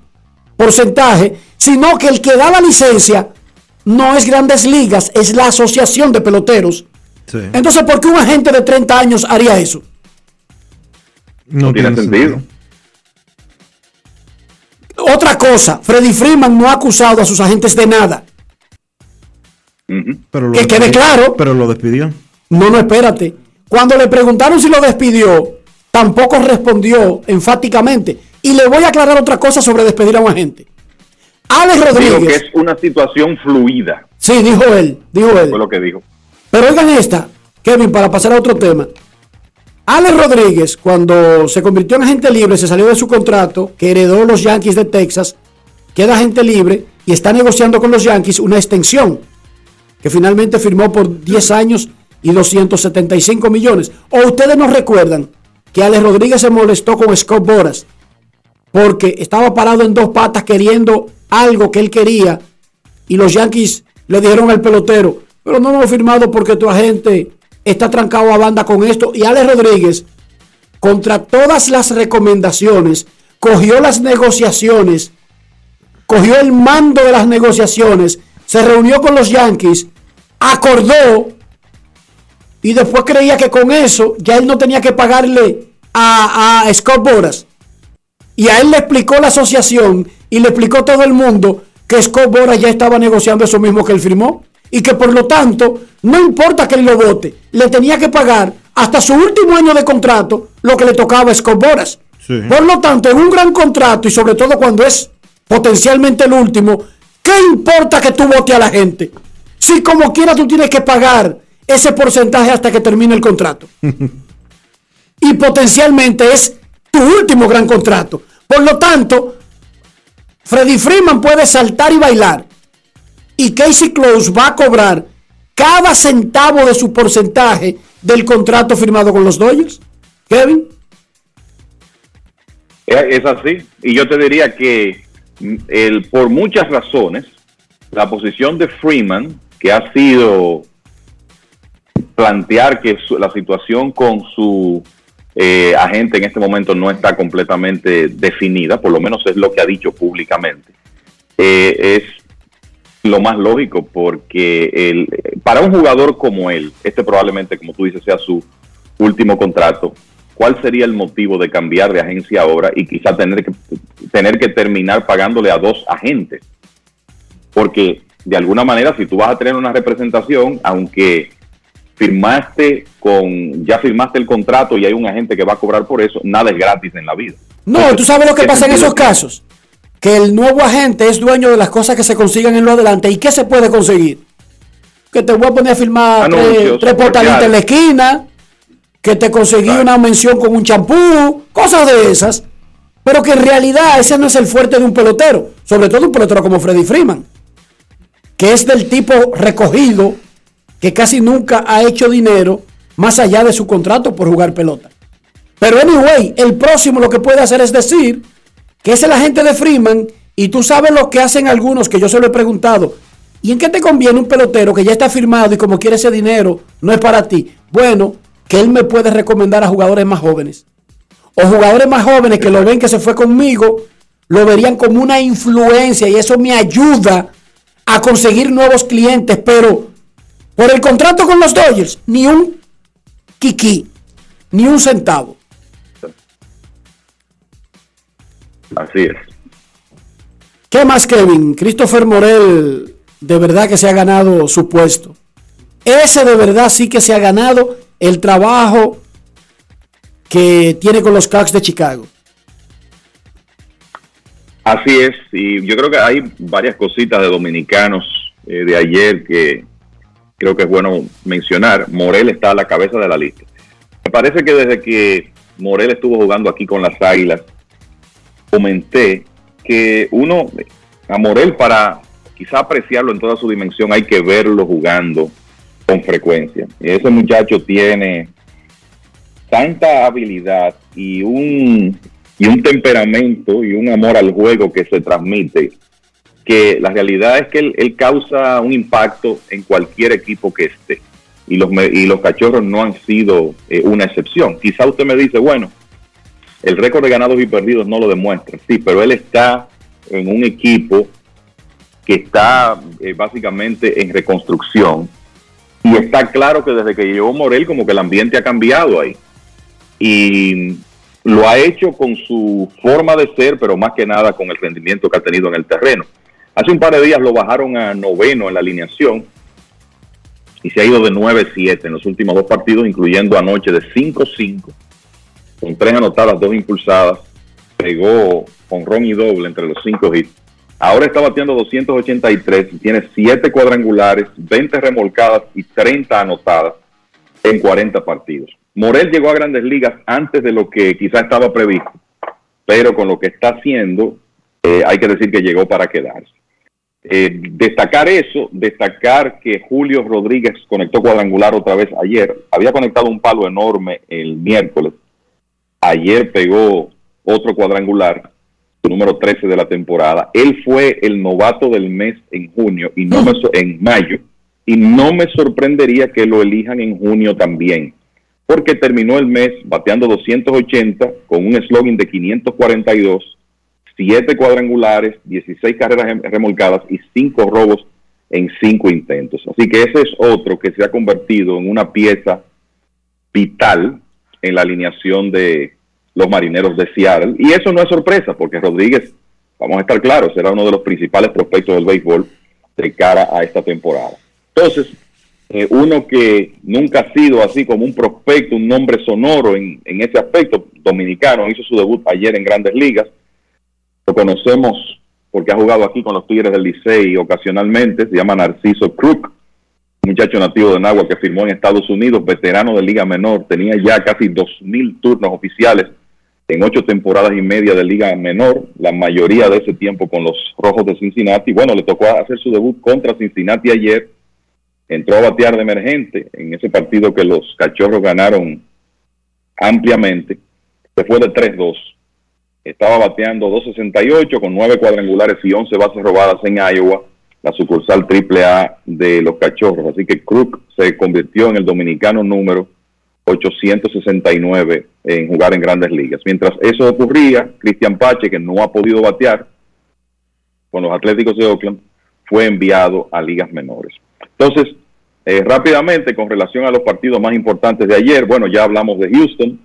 porcentaje, sino que el que da la licencia no es grandes ligas, es la asociación de peloteros. Entonces, ¿por qué un agente de 30 años haría eso? No, tiene sentido. Otra cosa, Freddy Freeman no ha acusado a sus agentes de nada. Pero lo Que quede claro. Pero lo despidió. No, no, espérate. Cuando le preguntaron si lo despidió, tampoco respondió enfáticamente. Y le voy a aclarar otra cosa sobre despedir a un agente. Alex Digo que Rodríguez. es una situación fluida. Sí, dijo él, dijo él. Fue lo que dijo. Pero oigan esta, Kevin, para pasar a otro tema. Alex Rodríguez, cuando se convirtió en agente libre, se salió de su contrato que heredó los Yankees de Texas, queda agente libre y está negociando con los Yankees una extensión que finalmente firmó por 10 años y 275 millones. ¿O ustedes no recuerdan que Alex Rodríguez se molestó con Scott Boras porque estaba parado en dos patas queriendo algo que él quería y los Yankees le dijeron al pelotero, pero no lo hemos firmado porque tu agente está trancado a banda con esto. Y Alex Rodríguez, contra todas las recomendaciones, cogió las negociaciones, cogió el mando de las negociaciones, se reunió con los Yankees, acordó y después creía que con eso ya él no tenía que pagarle a, a Scott Boras. Y a él le explicó la asociación y le explicó todo el mundo que Scott Boras ya estaba negociando eso mismo que él firmó. Y que por lo tanto, no importa que él lo vote, le tenía que pagar hasta su último año de contrato lo que le tocaba a Scott Boras. Por lo tanto, en un gran contrato y sobre todo cuando es potencialmente el último, ¿qué importa que tú vote a la gente? Si como quiera tú tienes que pagar ese porcentaje hasta que termine el contrato. y potencialmente es tu último gran contrato. Por lo tanto, Freddy Freeman puede saltar y bailar. Y Casey Close va a cobrar cada centavo de su porcentaje del contrato firmado con los Dodgers. Kevin. Es es así. Y yo te diría que mm, por muchas razones, la posición de Freeman, que ha sido plantear que la situación con su eh, agente en este momento no está completamente definida, por lo menos es lo que ha dicho públicamente, eh, es lo más lógico porque el, para un jugador como él, este probablemente, como tú dices, sea su último contrato, ¿cuál sería el motivo de cambiar de agencia ahora y quizá tener que, tener que terminar pagándole a dos agentes? Porque de alguna manera, si tú vas a tener una representación, aunque firmaste con, ya firmaste el contrato y hay un agente que va a cobrar por eso, nada es gratis en la vida. No, tú sabes lo que ¿qué pasa en esos casos. Que el nuevo agente es dueño de las cosas que se consigan en lo adelante. ¿Y qué se puede conseguir? Que te voy a poner a firmar tres, Anuncios, tres portalitas en la esquina. Que te conseguí una mención con un champú. Cosas de esas. Pero que en realidad ese no es el fuerte de un pelotero. Sobre todo un pelotero como Freddy Freeman. Que es del tipo recogido. Que casi nunca ha hecho dinero. Más allá de su contrato por jugar pelota. Pero anyway, el próximo lo que puede hacer es decir que es el agente de Freeman y tú sabes lo que hacen algunos que yo se lo he preguntado. ¿Y en qué te conviene un pelotero que ya está firmado y como quiere ese dinero no es para ti? Bueno, que él me puede recomendar a jugadores más jóvenes. O jugadores más jóvenes que lo ven que se fue conmigo lo verían como una influencia y eso me ayuda a conseguir nuevos clientes, pero por el contrato con los Dodgers, ni un kiki, ni un centavo. Así es. ¿Qué más, Kevin? Christopher Morel de verdad que se ha ganado su puesto. Ese de verdad sí que se ha ganado el trabajo que tiene con los Cubs de Chicago. Así es, y yo creo que hay varias cositas de dominicanos eh, de ayer que creo que es bueno mencionar. Morel está a la cabeza de la lista. Me parece que desde que Morel estuvo jugando aquí con las Águilas, comenté que uno, a Morel para quizá apreciarlo en toda su dimensión hay que verlo jugando con frecuencia. Ese muchacho tiene tanta habilidad y un, y un temperamento y un amor al juego que se transmite que la realidad es que él, causa un impacto en cualquier equipo que esté. Y los, y los cachorros no han sido eh, una excepción. Quizá usted me dice, bueno, el récord de ganados y perdidos no lo demuestra. Sí, pero él está en un equipo que está eh, básicamente en reconstrucción. Y está claro que desde que llegó Morel, como que el ambiente ha cambiado ahí. Y lo ha hecho con su forma de ser, pero más que nada con el rendimiento que ha tenido en el terreno. Hace un par de días lo bajaron a noveno en la alineación y se ha ido de 9-7 en los últimos dos partidos, incluyendo anoche de 5-5, con tres anotadas, dos impulsadas, pegó con ron y doble entre los cinco hits. Ahora está bateando 283 y tiene 7 cuadrangulares, 20 remolcadas y 30 anotadas en 40 partidos. Morel llegó a grandes ligas antes de lo que quizá estaba previsto, pero con lo que está haciendo, eh, hay que decir que llegó para quedarse. Eh, destacar eso, destacar que Julio Rodríguez conectó cuadrangular otra vez ayer. Había conectado un palo enorme el miércoles. Ayer pegó otro cuadrangular, su número 13 de la temporada. Él fue el novato del mes en junio y no me so- en mayo y no me sorprendería que lo elijan en junio también, porque terminó el mes bateando 280 con un slogan de 542 siete cuadrangulares, 16 carreras rem- remolcadas y cinco robos en cinco intentos. Así que ese es otro que se ha convertido en una pieza vital en la alineación de los marineros de Seattle. Y eso no es sorpresa, porque Rodríguez, vamos a estar claros, será uno de los principales prospectos del béisbol de cara a esta temporada. Entonces, eh, uno que nunca ha sido así como un prospecto, un nombre sonoro en, en ese aspecto, dominicano, hizo su debut ayer en grandes ligas, lo conocemos porque ha jugado aquí con los Tigres del Licey ocasionalmente, se llama Narciso Crook, muchacho nativo de Nagua que firmó en Estados Unidos, veterano de Liga Menor, tenía ya casi 2.000 turnos oficiales en ocho temporadas y media de Liga Menor, la mayoría de ese tiempo con los Rojos de Cincinnati. Bueno, le tocó hacer su debut contra Cincinnati ayer, entró a batear de emergente en ese partido que los Cachorros ganaron ampliamente, se fue de 3-2 estaba bateando 2.68 con 9 cuadrangulares y 11 bases robadas en Iowa, la sucursal AAA de los Cachorros. Así que Crook se convirtió en el dominicano número 869 en jugar en grandes ligas. Mientras eso ocurría, Cristian Pache, que no ha podido batear con los Atléticos de Oakland, fue enviado a ligas menores. Entonces, eh, rápidamente, con relación a los partidos más importantes de ayer, bueno, ya hablamos de Houston,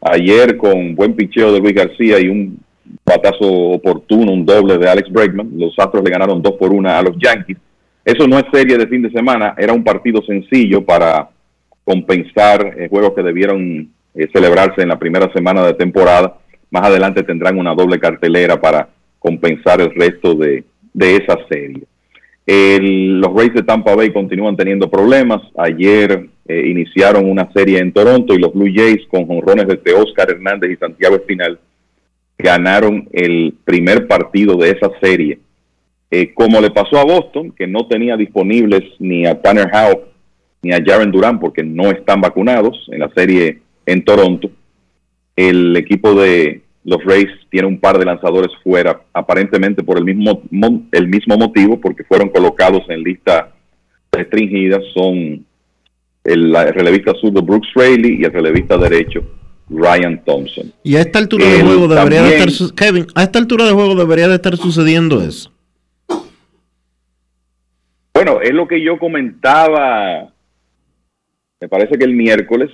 ayer con buen picheo de Luis García y un batazo oportuno, un doble de Alex Bregman, los Astros le ganaron dos por una a los Yankees. Eso no es serie de fin de semana, era un partido sencillo para compensar eh, juegos que debieron eh, celebrarse en la primera semana de temporada. Más adelante tendrán una doble cartelera para compensar el resto de, de esa serie. Los Rays de Tampa Bay continúan teniendo problemas. Ayer eh, iniciaron una serie en Toronto y los Blue Jays con jonrones de Oscar Hernández y Santiago Espinal ganaron el primer partido de esa serie. Eh, como le pasó a Boston, que no tenía disponibles ni a Tanner Howe ni a Jaren Durán porque no están vacunados en la serie en Toronto. El equipo de los Rays tiene un par de lanzadores fuera, aparentemente por el mismo, mo- el mismo motivo, porque fueron colocados en lista restringida. Son el, relevista zurdo Brooks Raley y el relevista derecho Ryan Thompson. Y a esta altura El- juego debería de estar Kevin, a esta altura del juego debería de estar sucediendo eso. Bueno, es lo que yo comentaba, me parece que el miércoles,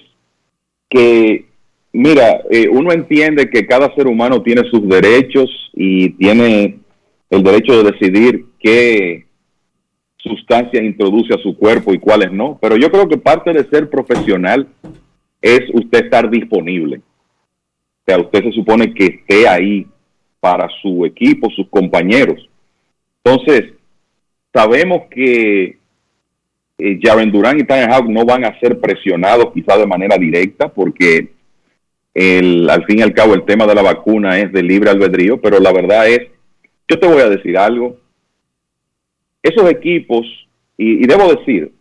que, mira, eh, uno entiende que cada ser humano tiene sus derechos y tiene el derecho de decidir qué sustancias introduce a su cuerpo y cuáles no, pero yo creo que parte de ser profesional es usted estar disponible. O sea, usted se supone que esté ahí para su equipo, sus compañeros. Entonces, sabemos que eh, Durán y Tanya Hawk no van a ser presionados quizá de manera directa porque el, al fin y al cabo el tema de la vacuna es de libre albedrío, pero la verdad es, yo te voy a decir algo, esos equipos, y debo decir,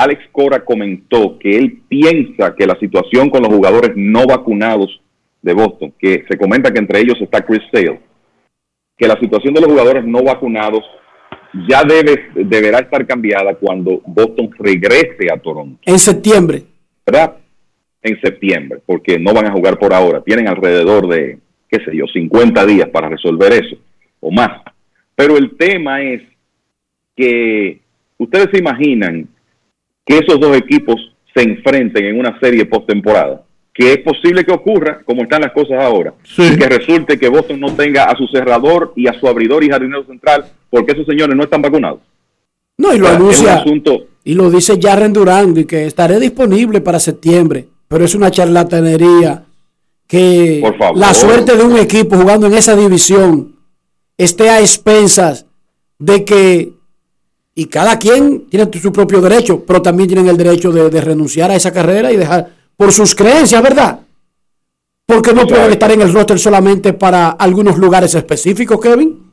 Alex Cora comentó que él piensa que la situación con los jugadores no vacunados de Boston, que se comenta que entre ellos está Chris Sale, que la situación de los jugadores no vacunados ya debe, deberá estar cambiada cuando Boston regrese a Toronto, En septiembre. ¿verdad? En septiembre, porque no van a jugar por ahora. Tienen alrededor de, qué sé yo, 50 días para resolver eso, o más. Pero el tema es que ustedes se imaginan que esos dos equipos se enfrenten en una serie postemporada. Que es posible que ocurra, como están las cosas ahora, y que resulte que Boston no tenga a su cerrador y a su abridor y jardinero central, porque esos señores no están vacunados. No, y lo O sea, anuncia. asunto Y lo dice Jaren Durán, y que estaré disponible para septiembre. Pero es una charlatanería que la suerte de un equipo jugando en esa división esté a expensas de que, y cada quien tiene su propio derecho, pero también tienen el derecho de, de renunciar a esa carrera y dejar por sus creencias, ¿verdad? Porque no pueden estar en el roster solamente para algunos lugares específicos, Kevin.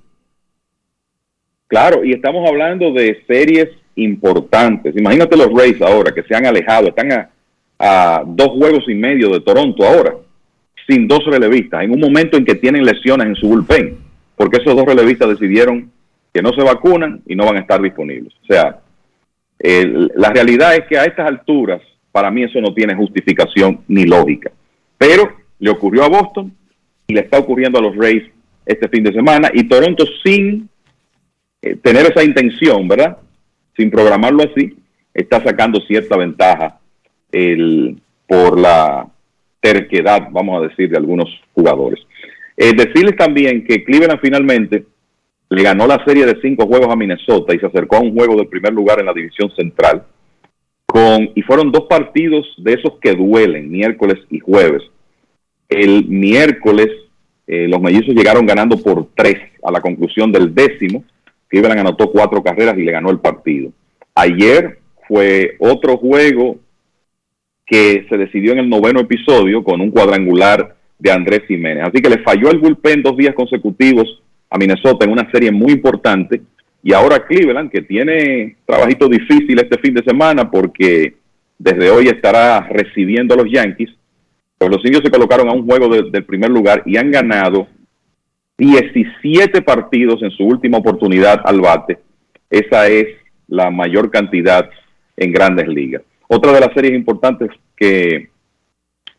Claro, y estamos hablando de series importantes. Imagínate los Rays ahora que se han alejado, están a, a dos juegos y medio de Toronto ahora, sin dos relevistas, en un momento en que tienen lesiones en su bullpen, porque esos dos relevistas decidieron que no se vacunan y no van a estar disponibles. O sea, la realidad es que a estas alturas, para mí eso no tiene justificación ni lógica. Pero le ocurrió a Boston y le está ocurriendo a los Rays este fin de semana y Toronto sin eh, tener esa intención, ¿verdad? Sin programarlo así, está sacando cierta ventaja el, por la terquedad, vamos a decir, de algunos jugadores. Eh, decirles también que Cleveland finalmente le ganó la serie de cinco juegos a Minnesota y se acercó a un juego del primer lugar en la división central. Con, y fueron dos partidos de esos que duelen, miércoles y jueves. El miércoles eh, los mellizos llegaron ganando por tres a la conclusión del décimo. Cleveland anotó cuatro carreras y le ganó el partido. Ayer fue otro juego que se decidió en el noveno episodio con un cuadrangular de Andrés Jiménez. Así que le falló el bullpen dos días consecutivos a Minnesota en una serie muy importante. Y ahora Cleveland, que tiene trabajito difícil este fin de semana porque desde hoy estará recibiendo a los Yankees, pues los indios se colocaron a un juego de- del primer lugar y han ganado 17 partidos en su última oportunidad al bate. Esa es la mayor cantidad en grandes ligas. Otra de las series importantes que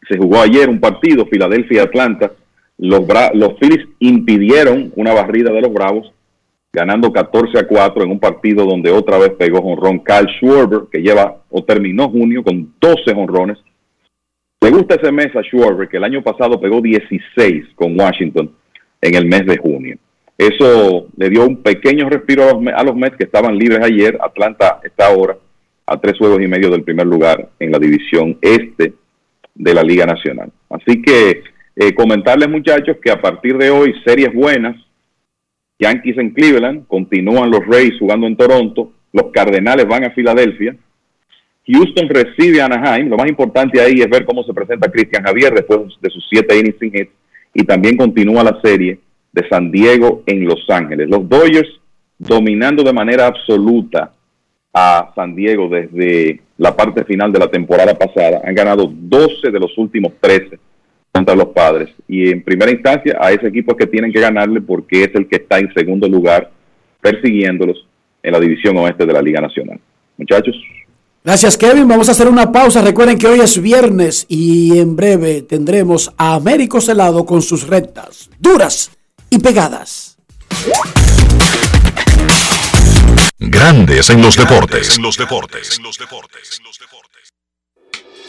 se jugó ayer, un partido, Filadelfia-Atlanta, los, Bra- los Phillies impidieron una barrida de los Bravos, ganando 14 a 4 en un partido donde otra vez pegó jonrón Kyle Schwarber, que lleva o terminó junio con 12 jonrones. Le gusta ese mes a Schwarber, que el año pasado pegó 16 con Washington en el mes de junio. Eso le dio un pequeño respiro a los, Me- a los Mets que estaban libres ayer. Atlanta está ahora a tres juegos y medio del primer lugar en la división este de la Liga Nacional. Así que eh, comentarles muchachos que a partir de hoy series buenas. Yankees en Cleveland, continúan los Rays jugando en Toronto, los Cardenales van a Filadelfia, Houston recibe a Anaheim. Lo más importante ahí es ver cómo se presenta Cristian Javier después de sus siete innings sin. Y también continúa la serie de San Diego en Los Ángeles. Los Dodgers dominando de manera absoluta a San Diego desde la parte final de la temporada pasada. Han ganado 12 de los últimos 13 contra los padres. Y en primera instancia a ese equipo es que tienen que ganarle porque es el que está en segundo lugar persiguiéndolos en la división oeste de la Liga Nacional. Muchachos. Gracias, Kevin. Vamos a hacer una pausa. Recuerden que hoy es viernes y en breve tendremos a Américo Celado con sus rectas duras y pegadas. Grandes en los deportes. En los deportes.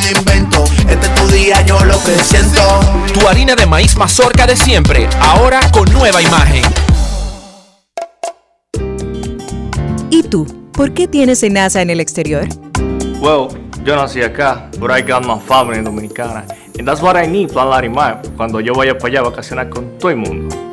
invento. Este es tu día, yo lo que siento. Tu harina de maíz mazorca de siempre, ahora con nueva imagen. ¿Y tú? ¿Por qué tienes enaza en el exterior? Well, yo nací acá, but I got my family dominicana. And that's what I need, Plan Larimar, cuando yo vaya para allá a vacacionar con todo el mundo.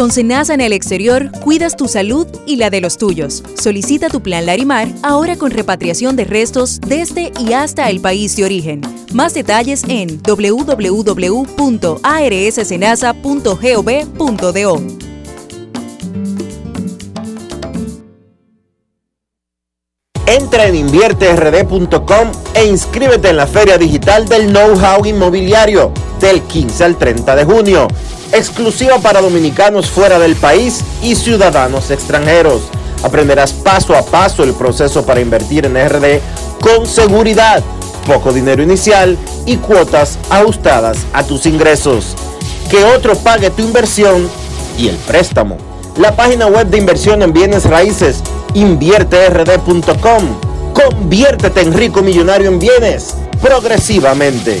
Con Senasa en el exterior, cuidas tu salud y la de los tuyos. Solicita tu plan Larimar ahora con repatriación de restos desde y hasta el país de origen. Más detalles en www.arssenasa.gov.do. Entra en invierterd.com e inscríbete en la Feria Digital del Know-How Inmobiliario del 15 al 30 de junio, exclusiva para dominicanos fuera del país y ciudadanos extranjeros. Aprenderás paso a paso el proceso para invertir en RD con seguridad, poco dinero inicial y cuotas ajustadas a tus ingresos. Que otro pague tu inversión y el préstamo. La página web de inversión en bienes raíces invierterd.com. Conviértete en rico millonario en bienes progresivamente.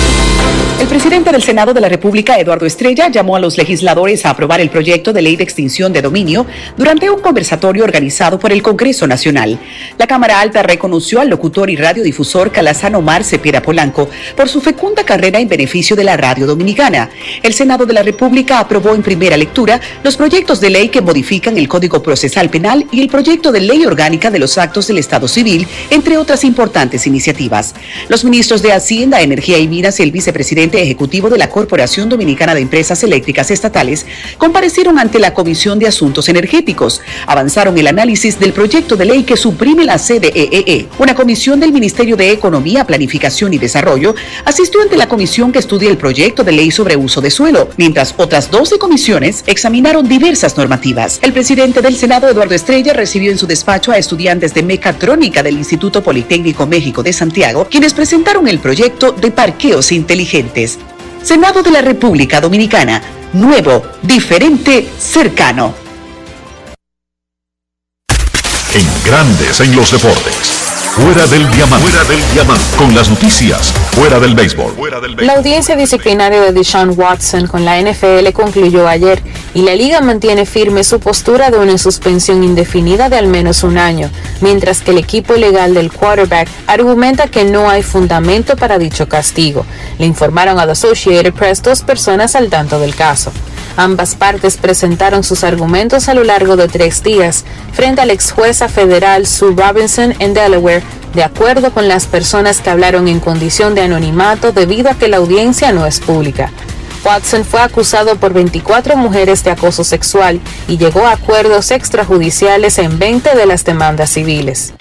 El presidente del Senado de la República, Eduardo Estrella, llamó a los legisladores a aprobar el proyecto de ley de extinción de dominio durante un conversatorio organizado por el Congreso Nacional. La Cámara Alta reconoció al locutor y radiodifusor Calazano Omar Cepeda Polanco por su fecunda carrera en beneficio de la radio dominicana. El Senado de la República aprobó en primera lectura los proyectos de ley que modifican el Código Procesal Penal y el proyecto de ley orgánica de los actos del Estado Civil, entre otras importantes iniciativas. Los ministros de Hacienda, Energía y Minas y el vicepresidente vicepresidente ejecutivo de la Corporación Dominicana de Empresas Eléctricas Estatales, comparecieron ante la Comisión de Asuntos Energéticos. Avanzaron el análisis del proyecto de ley que suprime la CDEE. Una comisión del Ministerio de Economía, Planificación y Desarrollo asistió ante la comisión que estudia el proyecto de ley sobre uso de suelo, mientras otras 12 comisiones examinaron diversas normativas. El presidente del Senado, Eduardo Estrella, recibió en su despacho a estudiantes de mecatrónica del Instituto Politécnico México de Santiago, quienes presentaron el proyecto de parqueos inteligentes. Senado de la República Dominicana. Nuevo, diferente, cercano. En Grandes en los Deportes. Fuera del diamante. Fuera del diamante. Con las noticias. Fuera del béisbol. La audiencia disciplinaria de Deshaun Watson con la NFL concluyó ayer y la liga mantiene firme su postura de una suspensión indefinida de al menos un año, mientras que el equipo legal del quarterback argumenta que no hay fundamento para dicho castigo. Le informaron a The Associated Press dos personas al tanto del caso. Ambas partes presentaron sus argumentos a lo largo de tres días frente a la ex jueza federal Sue Robinson en Delaware, de acuerdo con las personas que hablaron en condición de anonimato debido a que la audiencia no es pública. Watson fue acusado por 24 mujeres de acoso sexual y llegó a acuerdos extrajudiciales en 20 de las demandas civiles.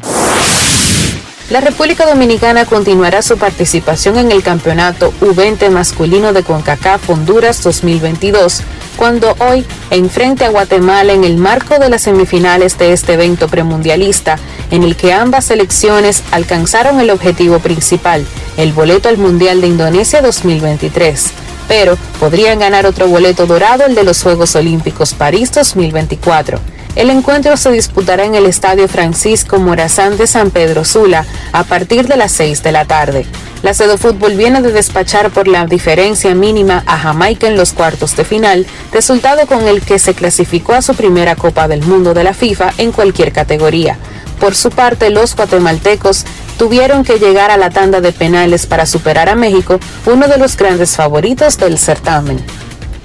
La República Dominicana continuará su participación en el campeonato U20 masculino de CONCACAF Honduras 2022, cuando hoy enfrente a Guatemala en el marco de las semifinales de este evento premundialista, en el que ambas selecciones alcanzaron el objetivo principal, el boleto al Mundial de Indonesia 2023 pero podrían ganar otro boleto dorado, el de los Juegos Olímpicos París 2024. El encuentro se disputará en el Estadio Francisco Morazán de San Pedro Sula a partir de las 6 de la tarde. La Cedo Fútbol viene de despachar por la diferencia mínima a Jamaica en los cuartos de final, resultado con el que se clasificó a su primera Copa del Mundo de la FIFA en cualquier categoría. Por su parte, los guatemaltecos tuvieron que llegar a la tanda de penales para superar a México, uno de los grandes favoritos del certamen.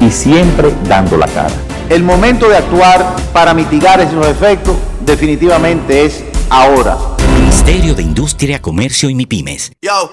y siempre dando la cara. El momento de actuar para mitigar esos efectos definitivamente es ahora. Ministerio de Industria, Comercio y MIPIMES. Yo,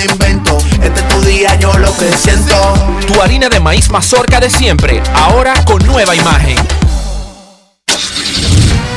invento. Este es tu día, yo lo que siento. Tu harina de maíz mazorca de siempre, ahora con nueva imagen.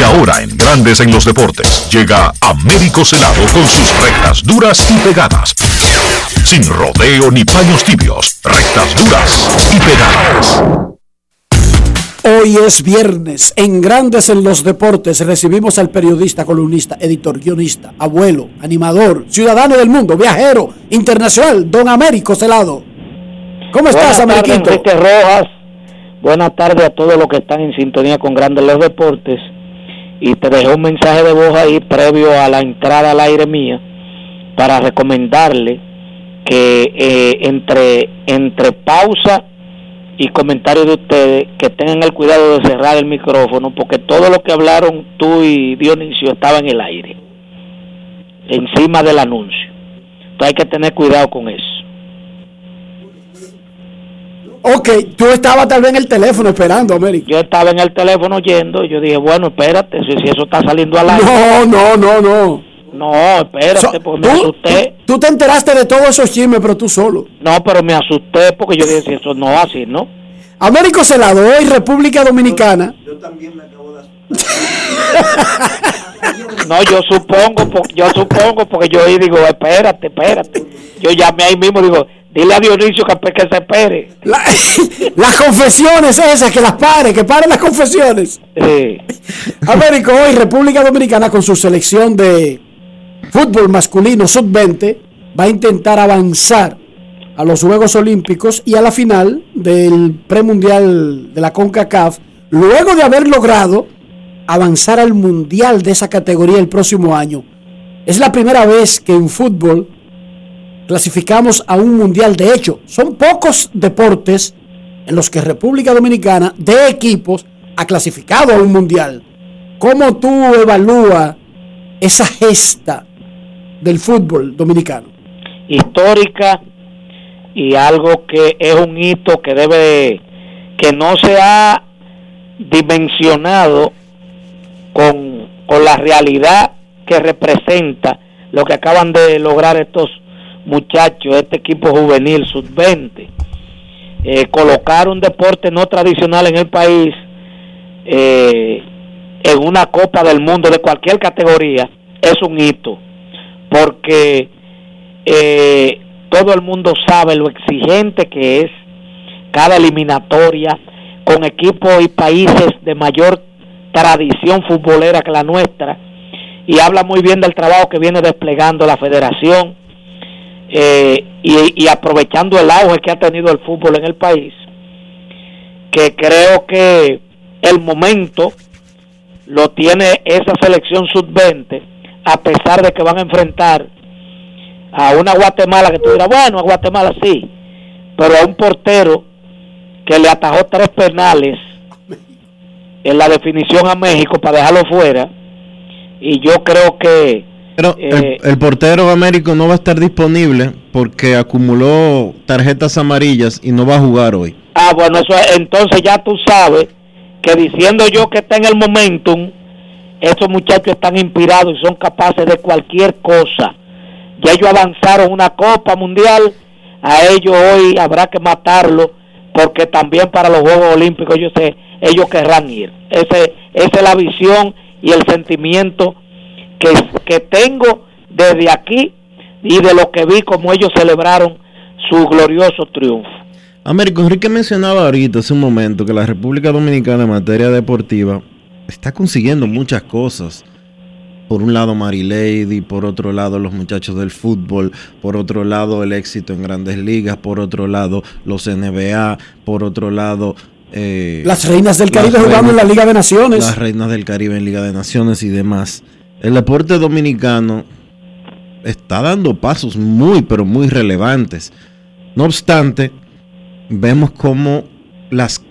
Y ahora en Grandes en los deportes llega Américo Celado con sus rectas duras y pegadas. Sin rodeo ni paños tibios, rectas duras y pegadas. Hoy es viernes. En Grandes en los Deportes recibimos al periodista, columnista, editor, guionista, abuelo, animador, ciudadano del mundo, viajero, internacional, don Américo Celado. ¿Cómo estás, Buenas? Enrique Rojas. Buenas tardes a todos los que están en sintonía con Grandes los Deportes. Y te dejé un mensaje de voz ahí previo a la entrada al aire mía para recomendarle que eh, entre, entre pausa y comentarios de ustedes que tengan el cuidado de cerrar el micrófono porque todo lo que hablaron tú y Dionisio estaba en el aire, encima del anuncio. Entonces hay que tener cuidado con eso. Ok, tú estabas tal vez en el teléfono esperando, Américo. Yo estaba en el teléfono oyendo y yo dije, bueno, espérate, si, si eso está saliendo al aire. No, no, no, no. No, espérate, So- porque me tú, asusté. tú- tú te enteraste de todos esos chismes, pero tú solo. No, pero me asusté porque yo dije, si eso no va así, ¿no? Américo Celado, hoy República Dominicana. No, yo supongo, po- yo supongo, porque yo ahí digo, espérate, espérate. Yo llamé ahí mismo, digo, dile a Dionisio que, que se. Las confesiones esas, que las pare, que pare las confesiones. Sí. Américo, hoy República Dominicana con su selección de fútbol masculino sub-20 va a intentar avanzar a los Juegos Olímpicos y a la final del premundial de la CONCACAF, luego de haber logrado avanzar al mundial de esa categoría el próximo año. Es la primera vez que en fútbol clasificamos a un mundial. De hecho, son pocos deportes en los que República Dominicana de equipos ha clasificado a un mundial. ¿Cómo tú evalúas esa gesta del fútbol dominicano? Histórica y algo que es un hito que debe, que no se ha dimensionado con, con la realidad que representa lo que acaban de lograr estos muchachos, este equipo juvenil sub-20. Eh, colocar un deporte no tradicional en el país eh, en una Copa del Mundo de cualquier categoría es un hito, porque eh, todo el mundo sabe lo exigente que es cada eliminatoria con equipos y países de mayor tradición futbolera que la nuestra y habla muy bien del trabajo que viene desplegando la federación eh, y, y aprovechando el auge que ha tenido el fútbol en el país que creo que el momento lo tiene esa selección sub-20 a pesar de que van a enfrentar a una Guatemala que tú dirás, bueno, a Guatemala sí, pero a un portero que le atajó tres penales en la definición a México para dejarlo fuera y yo creo que Pero Eh, el, el portero Américo no va a estar disponible porque acumuló tarjetas amarillas y no va a jugar hoy. Ah, bueno, eso entonces ya tú sabes que diciendo yo que está en el momentum, esos muchachos están inspirados y son capaces de cualquier cosa. Ya ellos avanzaron una Copa Mundial, a ellos hoy habrá que matarlo porque también para los Juegos Olímpicos ellos, se- ellos querrán ir. Ese, esa es la visión y el sentimiento que, que tengo desde aquí y de lo que vi como ellos celebraron su glorioso triunfo. Américo Enrique mencionaba ahorita hace un momento que la República Dominicana en materia deportiva está consiguiendo muchas cosas. Por un lado Marilady, por otro lado los muchachos del fútbol, por otro lado el éxito en grandes ligas, por otro lado los NBA, por otro lado... eh, Las reinas del Caribe jugando en la Liga de Naciones. Las reinas del Caribe en Liga de Naciones y demás. El deporte dominicano está dando pasos muy, pero muy relevantes. No obstante, vemos como las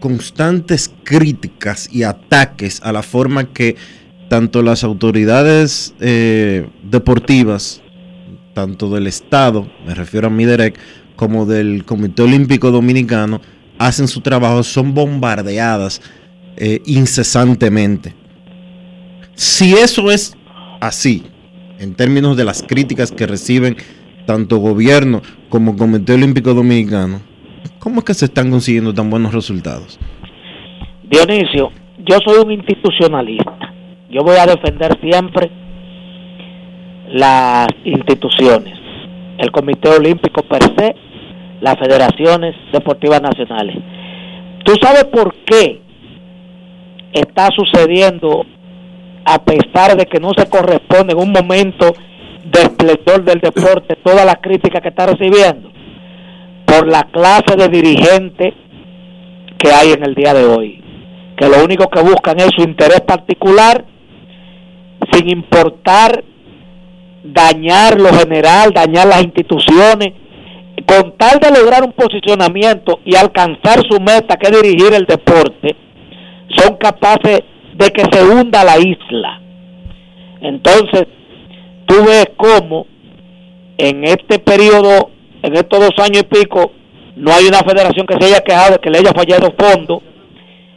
constantes críticas y ataques a la forma que tanto las autoridades eh, deportivas, tanto del Estado, me refiero a Miderec, como del Comité Olímpico Dominicano, hacen su trabajo, son bombardeadas eh, incesantemente. Si eso es así, en términos de las críticas que reciben tanto gobierno como Comité Olímpico Dominicano, ¿cómo es que se están consiguiendo tan buenos resultados? Dionisio, yo soy un institucionalista. Yo voy a defender siempre las instituciones, el Comité Olímpico per se, las federaciones deportivas nacionales. ¿Tú sabes por qué está sucediendo a pesar de que no se corresponde en un momento de esplendor del deporte toda la crítica que está recibiendo? Por la clase de dirigente que hay en el día de hoy, que lo único que buscan es su interés particular sin importar dañar lo general, dañar las instituciones, con tal de lograr un posicionamiento y alcanzar su meta, que es dirigir el deporte, son capaces de que se hunda la isla. Entonces, tú ves cómo en este periodo, en estos dos años y pico, no hay una federación que se haya quejado de que le haya fallado fondo,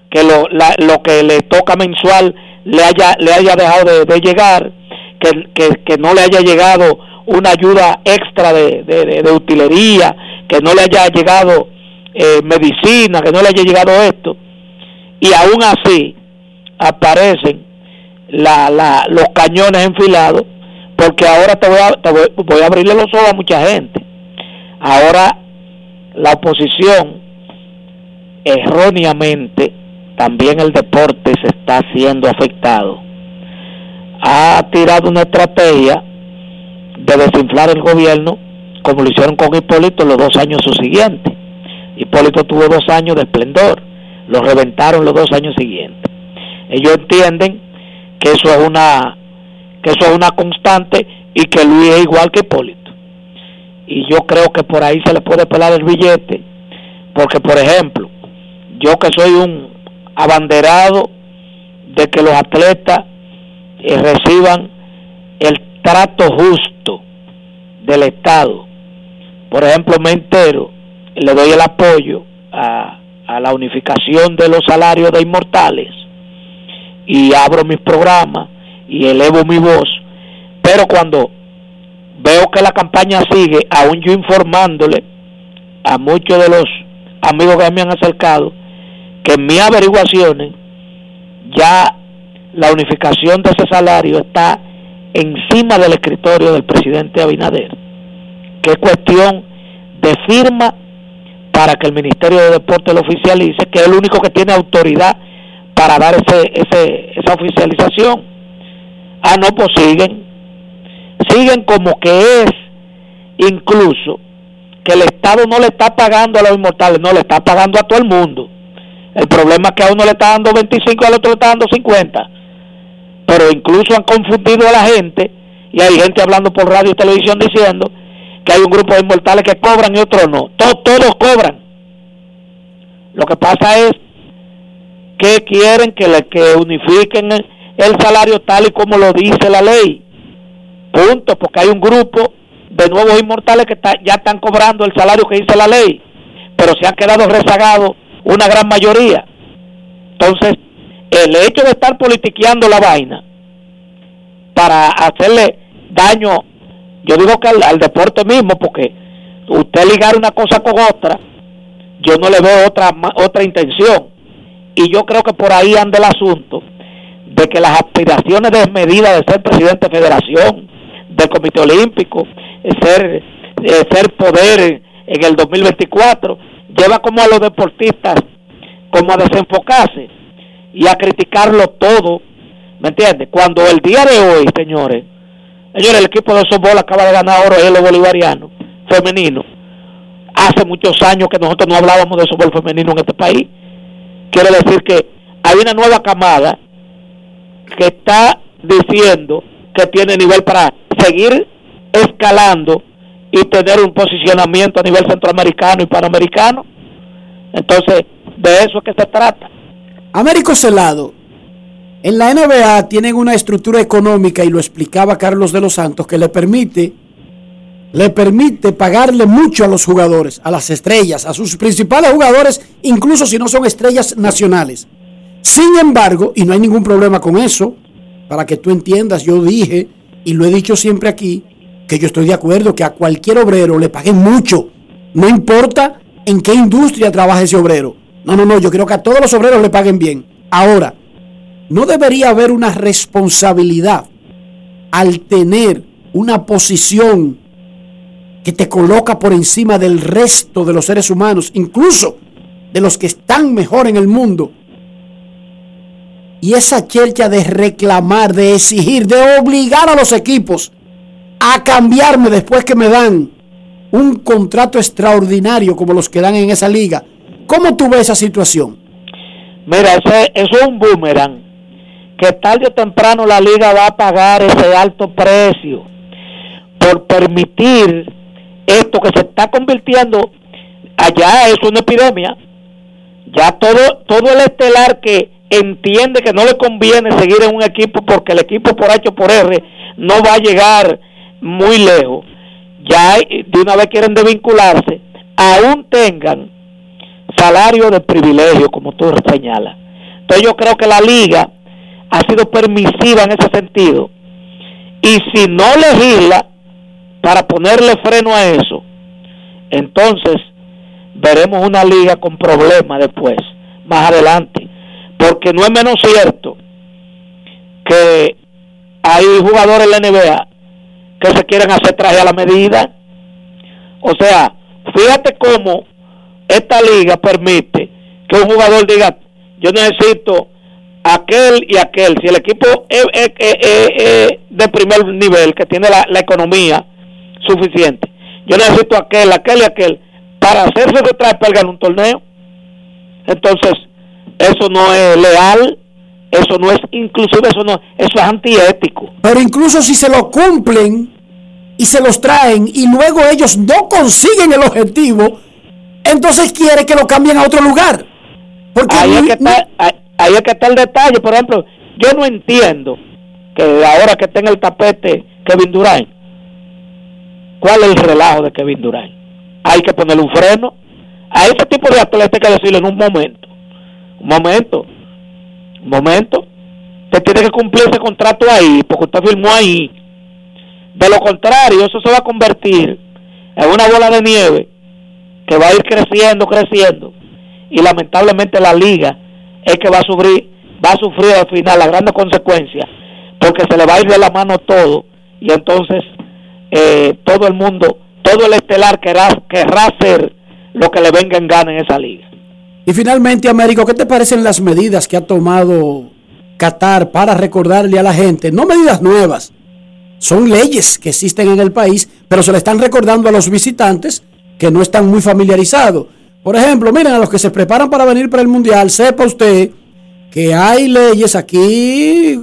que lo, la- lo que le toca mensual le haya, le haya dejado de, llegar, que, que, que no le haya llegado una ayuda extra de, de, de- de utilería, que no le haya llegado eh, medicina, que no le haya llegado esto, y aún así aparecen la, la, los cañones enfilados, porque ahora te voy, a, te voy, a abrirle los ojos a mucha gente. Ahora la oposición, erróneamente, también el deporte se está siendo afectado. Ha tirado una estrategia de desinflar el gobierno, como lo hicieron con Hipólito los dos años subsiguientes. Hipólito tuvo dos años de esplendor, lo reventaron los dos años siguientes. Ellos entienden que eso es una que eso es una constante y que Luis es igual que Hipólito. Y yo creo que por ahí se le puede pelar el billete, porque por ejemplo, yo que soy un abanderado de que los atletas eh, reciban el trato justo del Estado. Por ejemplo, me entero, le doy el apoyo a, a la unificación de los salarios de inmortales y abro mis programas y elevo mi voz, pero cuando veo que la campaña sigue, aún yo informándole a muchos de los amigos que me han acercado, que en mis averiguaciones ya la unificación de ese salario está encima del escritorio del presidente Abinader, que es cuestión de firma para que el Ministerio de Deporte lo oficialice, que es el único que tiene autoridad para dar ese, ese, esa oficialización. Ah, no, pues siguen, siguen como que es incluso que el Estado no le está pagando a los inmortales, no le está pagando a todo el mundo. El problema es que a uno le está dando 25 y al otro le está dando 50. Pero incluso han confundido a la gente y hay gente hablando por radio y televisión diciendo que hay un grupo de inmortales que cobran y otros no. Todos, todos cobran. Lo que pasa es que quieren que, le, que unifiquen el, salario tal y como lo dice la ley. Punto, porque hay un grupo de nuevos inmortales que está- ya están cobrando el salario que dice la ley, pero se han quedado rezagados una gran mayoría. Entonces, el hecho de estar politiqueando la vaina para hacerle daño, yo digo que al, al deporte mismo, porque usted ligar una cosa con otra, yo no le veo otra otra intención. Y yo creo que por ahí anda el asunto de que las aspiraciones desmedidas de ser presidente de federación, del Comité Olímpico, eh, ser, eh, ser poder en el 2024, lleva como a los deportistas como a desenfocarse y a criticarlo todo, ¿me entiendes? Cuando el día de hoy, señores, señores, el equipo de softball acaba de ganar oro en lo bolivariano, femenino. Hace muchos años que nosotros no hablábamos de softball femenino en este país. Quiere decir que hay una nueva camada que está diciendo que tiene nivel para seguir escalando y tener un posicionamiento a nivel centroamericano y panamericano. Entonces, de eso es que se trata. Américo Celado, en la NBA tienen una estructura económica y lo explicaba Carlos de los Santos que le permite le permite pagarle mucho a los jugadores, a las estrellas, a sus principales jugadores, incluso si no son estrellas nacionales. Sin embargo, y no hay ningún problema con eso, para que tú entiendas, yo dije y lo he dicho siempre aquí, que yo estoy de acuerdo que a cualquier obrero le paguen mucho, no importa en qué industria trabaje ese obrero. No, no, no, yo creo que a todos los obreros le paguen bien. Ahora, no debería haber una responsabilidad al tener una posición que te coloca por encima del resto de los seres humanos, incluso de los que están mejor en el mundo. Y esa chercha de reclamar, de exigir, de obligar a los equipos a cambiarme después que me dan un contrato extraordinario como los que dan en esa liga. ¿Cómo tú ves esa situación? Mira, ese, eso es un boomerang, que tarde o temprano la liga va a pagar ese alto precio. por permitir esto que se está convirtiendo allá es una epidemia. Ya todo todo el estelar que entiende que no le conviene seguir en un equipo porque el equipo por H o por R no va a llegar muy lejos. Ya de una vez quieren desvincularse, aún tengan salario de privilegio, como tú señalas. Entonces yo creo que la liga ha sido permisiva en ese sentido. Y si no legisla para ponerle freno a eso, entonces veremos una liga con problemas después, más adelante. Porque no es menos cierto que hay jugadores en la NBA que se quieren hacer traje a la medida. O sea, fíjate cómo esta liga permite que un jugador diga, yo necesito aquel y aquel. Si el equipo es, de primer nivel, que tiene la, economía suficiente, yo necesito aquel, aquel y aquel para hacerse detrás para ganar un torneo. Entonces, eso no es leal, eso no es inclusive, eso no, eso es antiético. Pero incluso si se lo cumplen y se los traen y luego ellos no consiguen el objetivo, entonces quiere que lo cambien a otro lugar. Porque ahí, es que está, ahí, es que está el detalle. Por ejemplo, yo no entiendo que ahora que tenga el tapete Kevin Durant, ¿cuál es el relajo de Kevin Durant? Hay que ponerle un freno. A ese tipo de atleta hay que decirle en un momento, un momento, un momento, usted tiene que cumplir ese contrato ahí, porque usted firmó ahí. De lo contrario, eso se va a convertir en una bola de nieve que va a ir creciendo, creciendo, y lamentablemente la liga es que va a sufrir, va a sufrir al final la gran consecuencia, porque se le va a ir de la mano todo, y entonces eh, todo el mundo, todo el estelar querrá, querrá hacer lo que le venga en gana en esa liga. Y finalmente, Américo, ¿qué te parecen las medidas que ha tomado Qatar para recordarle a la gente? No medidas nuevas, son leyes que existen en el país, pero se le están recordando a los visitantes que no están muy familiarizados. Por ejemplo, miren, a los que se preparan para venir para el Mundial, sepa usted que hay leyes aquí,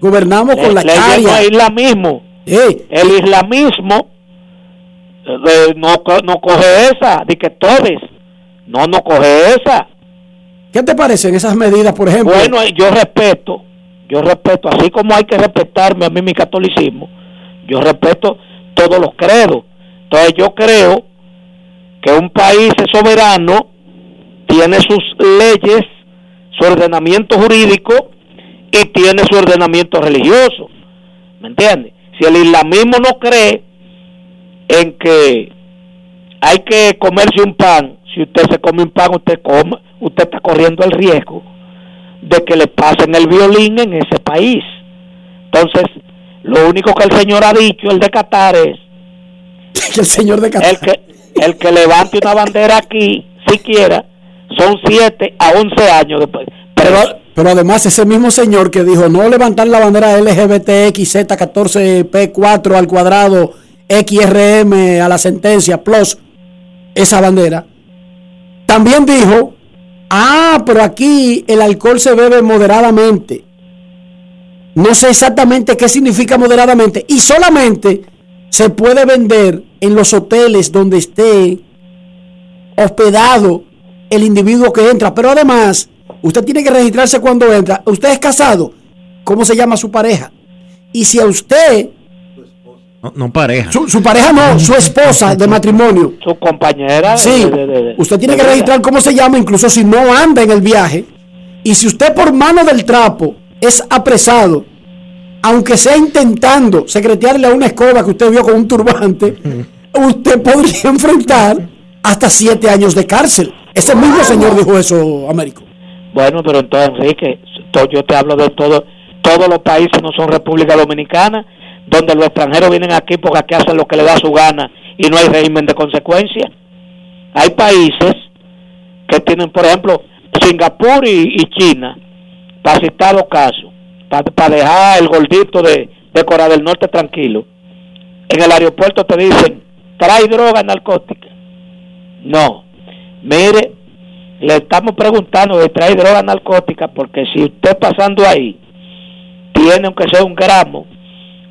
gobernamos con la calle. No El islamismo eh, no, no coge esa, de que todes. No, no coge esa. ¿Qué te parecen esas medidas, por ejemplo? Bueno, yo respeto, yo respeto, así como hay que respetarme a mí mi catolicismo, yo respeto todos los credos. Entonces yo creo que un país es soberano, tiene sus leyes, su ordenamiento jurídico y tiene su ordenamiento religioso. ¿Me entiende? Si el islamismo no cree en que hay que comerse un pan, si usted se come un pan, usted come, usted está corriendo el riesgo de que le pasen el violín en ese país. Entonces, lo único que el Señor ha dicho, el de Qatar, es el Señor de Qatar. El que, el que levante una bandera aquí, siquiera, son 7 a 11 años después. Pero, pero además ese mismo señor que dijo no levantar la bandera LGBTXZ14P4 al cuadrado XRM a la sentencia plus esa bandera, también dijo, ah, pero aquí el alcohol se bebe moderadamente. No sé exactamente qué significa moderadamente. Y solamente se puede vender en los hoteles donde esté hospedado el individuo que entra. Pero además, usted tiene que registrarse cuando entra. Usted es casado. ¿Cómo se llama su pareja? Y si a usted... No, pareja. Su, pareja no, su esposa de matrimonio. Su compañera. Sí. usted tiene que registrar cómo se llama, incluso si no anda en el viaje. Y si usted por mano del trapo es apresado aunque sea intentando secretearle a una escoba que usted vio con un turbante, usted podría enfrentar hasta siete años de cárcel. Ese mismo señor dijo eso, Américo. Bueno, pero entonces, Enrique, yo te hablo de todo, todos los países no son República Dominicana, donde los extranjeros vienen aquí porque aquí hacen lo que le da su gana y no hay régimen de consecuencia. Hay países que tienen, por ejemplo, Singapur y, y China, para citar los casos para dejar el gordito de, de Corea del Norte tranquilo. En el aeropuerto te dicen, trae droga narcótica. No, mire, le estamos preguntando de trae droga narcótica porque si usted pasando ahí tiene aunque sea un gramo,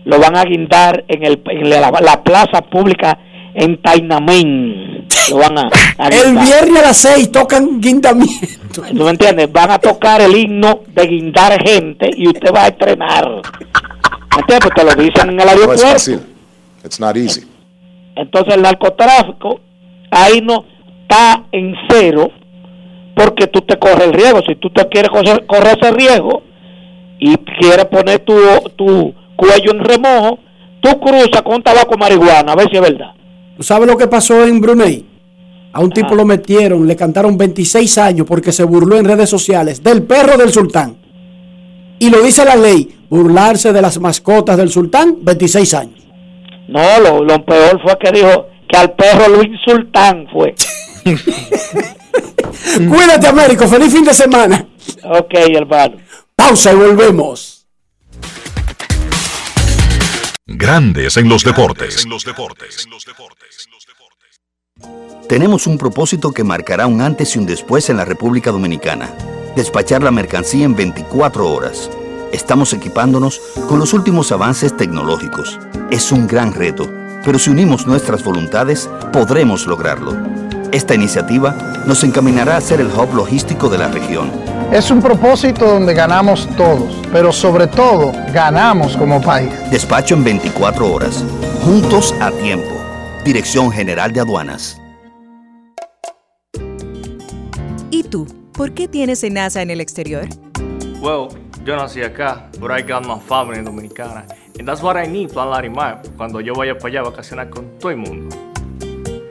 lo van a guindar en, el, en la, la plaza pública en Tainamén. Lo van a, a El viernes a las 6 tocan guindamiento. ¿Tú me entiendes? Van a tocar el himno de guindar gente y usted va a estrenar. ¿Me entiendes? Te lo dicen en el No es aeropuerto. fácil. It's not easy. Entonces el narcotráfico ahí no está en cero porque tú te corres el riesgo. Si tú te quieres correr, correr ese riesgo y quieres poner tu, tu cuello en remojo, tú cruzas con tabaco marihuana, a ver si es verdad. ¿Tú sabes lo que pasó en Brunei? A un tipo lo metieron, le cantaron 26 años porque se burló en redes sociales del perro del sultán. Y lo dice la ley, burlarse de las mascotas del sultán, 26 años. No, lo, lo peor fue que dijo que al perro lo insultan fue. Cuídate, Américo. Feliz fin de semana. Ok, hermano. Pausa y volvemos. Grandes en los deportes. Tenemos un propósito que marcará un antes y un después en la República Dominicana. Despachar la mercancía en 24 horas. Estamos equipándonos con los últimos avances tecnológicos. Es un gran reto, pero si unimos nuestras voluntades, podremos lograrlo. Esta iniciativa nos encaminará a ser el hub logístico de la región. Es un propósito donde ganamos todos, pero sobre todo ganamos como país. Despacho en 24 horas. Juntos a tiempo. Dirección General de Aduanas. ¿Y tú? ¿Por qué tienes NASA en el exterior? Well, yo nací acá, but I got my family dominicana. And that's what I need, Plan Larimar, cuando yo vaya para allá a vacacionar con todo el mundo.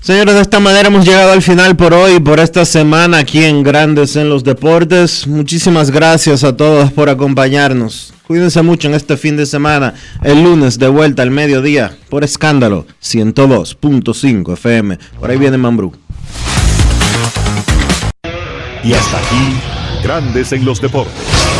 Señores, de esta manera hemos llegado al final por hoy, por esta semana aquí en Grandes en los Deportes. Muchísimas gracias a todos por acompañarnos. Cuídense mucho en este fin de semana. El lunes de vuelta al mediodía por escándalo 102.5 FM. Por ahí viene Mambrú. Y hasta aquí, Grandes en los deportes.